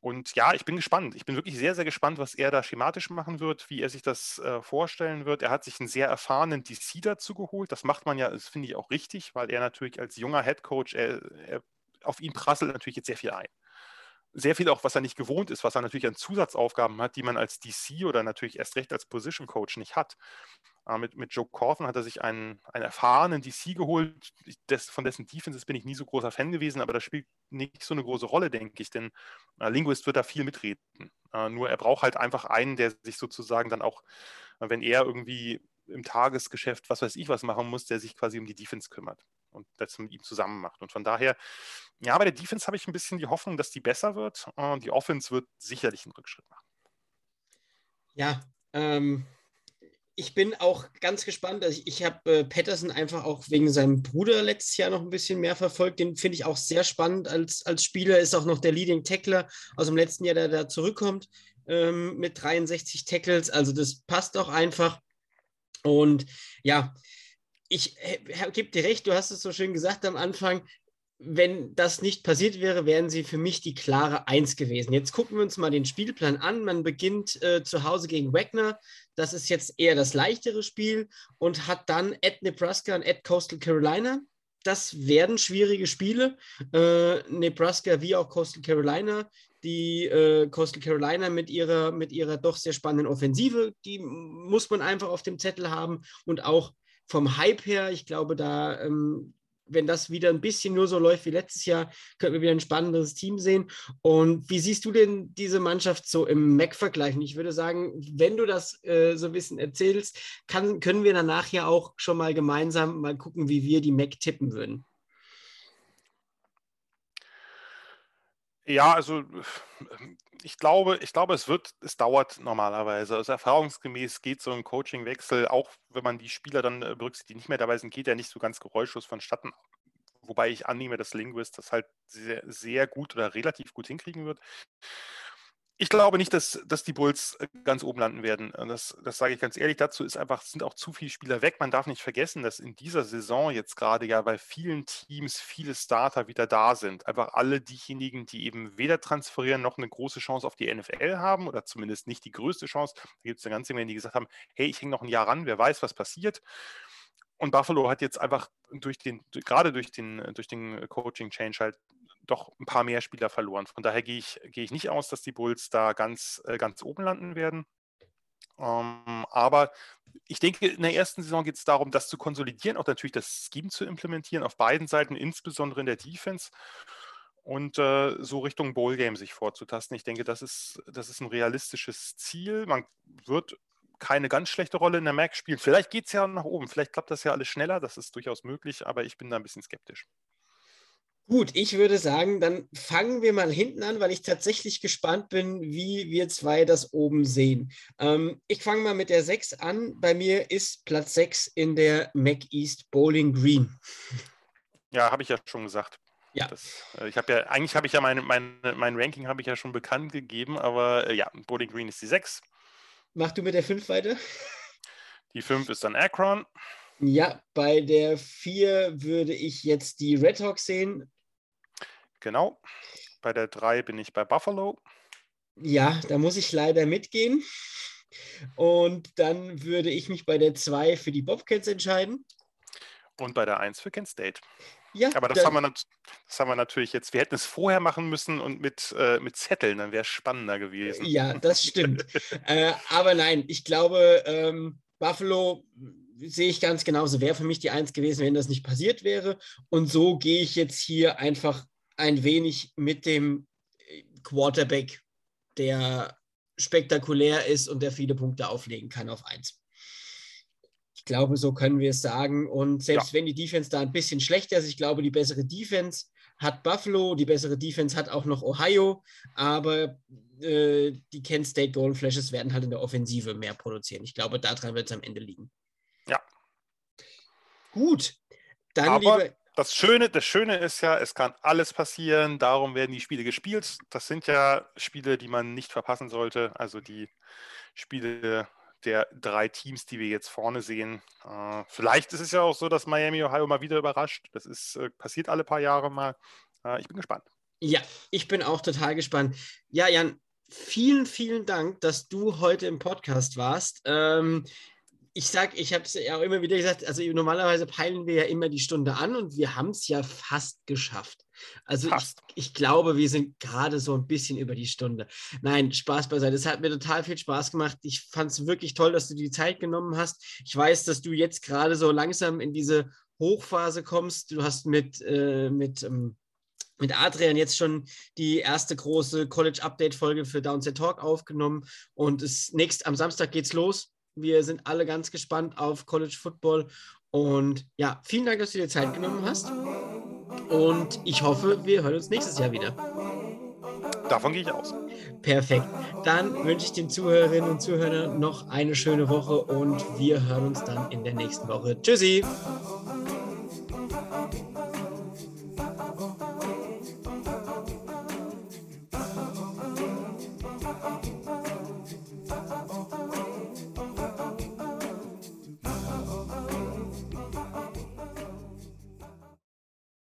Und ja, ich bin gespannt. Ich bin wirklich sehr, sehr gespannt, was er da schematisch machen wird, wie er sich das äh, vorstellen wird. Er hat sich einen sehr erfahrenen DC dazu geholt. Das macht man ja, das finde ich auch richtig, weil er natürlich als junger Head Coach, er, er, auf ihn prasselt natürlich jetzt sehr viel ein. Sehr viel auch, was er nicht gewohnt ist, was er natürlich an Zusatzaufgaben hat, die man als DC oder natürlich erst recht als Position Coach nicht hat. Äh, mit, mit Joe Corthan hat er sich einen, einen erfahrenen DC geholt. Des, von dessen Defenses bin ich nie so großer Fan gewesen, aber das spielt nicht so eine große Rolle, denke ich, denn äh, Linguist wird da viel mitreden. Äh, nur er braucht halt einfach einen, der sich sozusagen dann auch, wenn er irgendwie im Tagesgeschäft, was weiß ich, was machen muss, der sich quasi um die Defense kümmert und das mit ihm zusammen macht. Und von daher, ja, bei der Defense habe ich ein bisschen die Hoffnung, dass die besser wird. Äh, die Offense wird sicherlich einen Rückschritt machen. Ja, ähm, ich bin auch ganz gespannt. Also ich, ich habe äh, Patterson einfach auch wegen seinem Bruder letztes Jahr noch ein bisschen mehr verfolgt. Den finde ich auch sehr spannend als, als Spieler. Ist auch noch der Leading Tackler aus dem letzten Jahr, der da zurückkommt ähm, mit 63 Tackles. Also das passt auch einfach. Und ja, ich äh, gebe dir recht, du hast es so schön gesagt am Anfang wenn das nicht passiert wäre, wären sie für mich die klare Eins gewesen. Jetzt gucken wir uns mal den Spielplan an. Man beginnt äh, zu Hause gegen Wagner. Das ist jetzt eher das leichtere Spiel und hat dann at Nebraska und at Coastal Carolina. Das werden schwierige Spiele. Äh, Nebraska wie auch Coastal Carolina. Die äh, Coastal Carolina mit ihrer, mit ihrer doch sehr spannenden Offensive, die muss man einfach auf dem Zettel haben. Und auch vom Hype her, ich glaube, da ähm, wenn das wieder ein bisschen nur so läuft wie letztes Jahr, könnten wir wieder ein spannendes Team sehen. Und wie siehst du denn diese Mannschaft so im Mac-Vergleich? Und ich würde sagen, wenn du das äh, so ein bisschen erzählst, kann, können wir danach ja auch schon mal gemeinsam mal gucken, wie wir die Mac tippen würden. Ja, also ich glaube, ich glaube, es wird, es dauert normalerweise. Also erfahrungsgemäß geht so ein Coachingwechsel, auch wenn man die Spieler dann äh, berücksichtigt, die nicht mehr dabei sind, geht ja nicht so ganz geräuschlos vonstatten. Wobei ich annehme, dass Linguist das halt sehr, sehr gut oder relativ gut hinkriegen wird. Ich glaube nicht, dass, dass die Bulls äh, ganz oben landen werden. Das, das sage ich ganz ehrlich. Dazu ist einfach, sind auch zu viele Spieler weg. Man darf nicht vergessen, dass in dieser Saison jetzt gerade ja bei vielen Teams viele Starter wieder da sind. Einfach alle diejenigen, die eben weder transferieren noch eine große Chance auf die NFL haben oder zumindest nicht die größte Chance. Da gibt es eine ganze Menge, die gesagt haben, hey, ich hänge noch ein Jahr ran, wer weiß, was passiert. Und Buffalo hat jetzt einfach durch den, gerade durch den, durch den Coaching-Change halt doch ein paar mehr Spieler verloren. Von daher gehe ich, gehe ich nicht aus, dass die Bulls da ganz, äh, ganz oben landen werden. Ähm, aber ich denke, in der ersten Saison geht es darum, das zu konsolidieren, auch natürlich das Scheme zu implementieren, auf beiden Seiten, insbesondere in der Defense und äh, so Richtung Bowl Game sich vorzutasten. Ich denke, das ist, das ist ein realistisches Ziel. Man wird keine ganz schlechte Rolle in der MAC spielen. Vielleicht geht es ja nach oben, vielleicht klappt das ja alles schneller, das ist durchaus möglich, aber ich bin da ein bisschen skeptisch. Gut, ich würde sagen, dann fangen wir mal hinten an, weil ich tatsächlich gespannt bin, wie wir zwei das oben sehen. Ähm, ich fange mal mit der 6 an. Bei mir ist Platz 6 in der Mac East Bowling Green. Ja, habe ich ja schon gesagt. Ja. Das, äh, ich habe ja, eigentlich habe ich ja mein, mein, mein Ranking habe ich ja schon bekannt gegeben, aber äh, ja, Bowling Green ist die 6. Mach du mit der 5 weiter? Die 5 ist dann Akron. Ja, bei der 4 würde ich jetzt die Red Hawks sehen. Genau. Bei der 3 bin ich bei Buffalo. Ja, da muss ich leider mitgehen. Und dann würde ich mich bei der 2 für die Bobcats entscheiden. Und bei der 1 für Kent State. Ja, aber das, haben wir, das haben wir natürlich jetzt, wir hätten es vorher machen müssen und mit, äh, mit Zetteln, dann wäre es spannender gewesen. Ja, das stimmt. äh, aber nein, ich glaube, ähm, Buffalo sehe ich ganz genauso, wäre für mich die Eins gewesen, wenn das nicht passiert wäre. Und so gehe ich jetzt hier einfach ein wenig mit dem äh, Quarterback, der spektakulär ist und der viele Punkte auflegen kann auf eins. Ich glaube, so können wir es sagen. Und selbst ja. wenn die Defense da ein bisschen schlechter ist, ich glaube, die bessere Defense hat Buffalo, die bessere Defense hat auch noch Ohio, aber äh, die Kent State Golden Flashes werden halt in der Offensive mehr produzieren. Ich glaube, daran wird es am Ende liegen. Ja. Gut, dann Aber liebe. Das Schöne, das Schöne ist ja, es kann alles passieren, darum werden die Spiele gespielt. Das sind ja Spiele, die man nicht verpassen sollte. Also die Spiele der drei Teams, die wir jetzt vorne sehen. Äh, vielleicht ist es ja auch so, dass Miami, Ohio mal wieder überrascht. Das ist, äh, passiert alle paar Jahre mal. Äh, ich bin gespannt. Ja, ich bin auch total gespannt. Ja, Jan, vielen, vielen Dank, dass du heute im Podcast warst. Ähm, ich sag, ich habe es ja auch immer wieder gesagt, also normalerweise peilen wir ja immer die Stunde an und wir haben es ja fast geschafft. Also ich, ich, glaube, wir sind gerade so ein bisschen über die Stunde. Nein, Spaß beiseite. Es hat mir total viel Spaß gemacht. Ich fand es wirklich toll, dass du die Zeit genommen hast. Ich weiß, dass du jetzt gerade so langsam in diese Hochphase kommst. Du hast mit, äh, mit ähm, mit Adrian jetzt schon die erste große College-Update-Folge für Downset Talk aufgenommen und es nächst am Samstag geht's los. Wir sind alle ganz gespannt auf College Football. Und ja, vielen Dank, dass du dir Zeit genommen hast. Und ich hoffe, wir hören uns nächstes Jahr wieder. Davon gehe ich aus. Perfekt. Dann wünsche ich den Zuhörerinnen und Zuhörern noch eine schöne Woche und wir hören uns dann in der nächsten Woche. Tschüssi.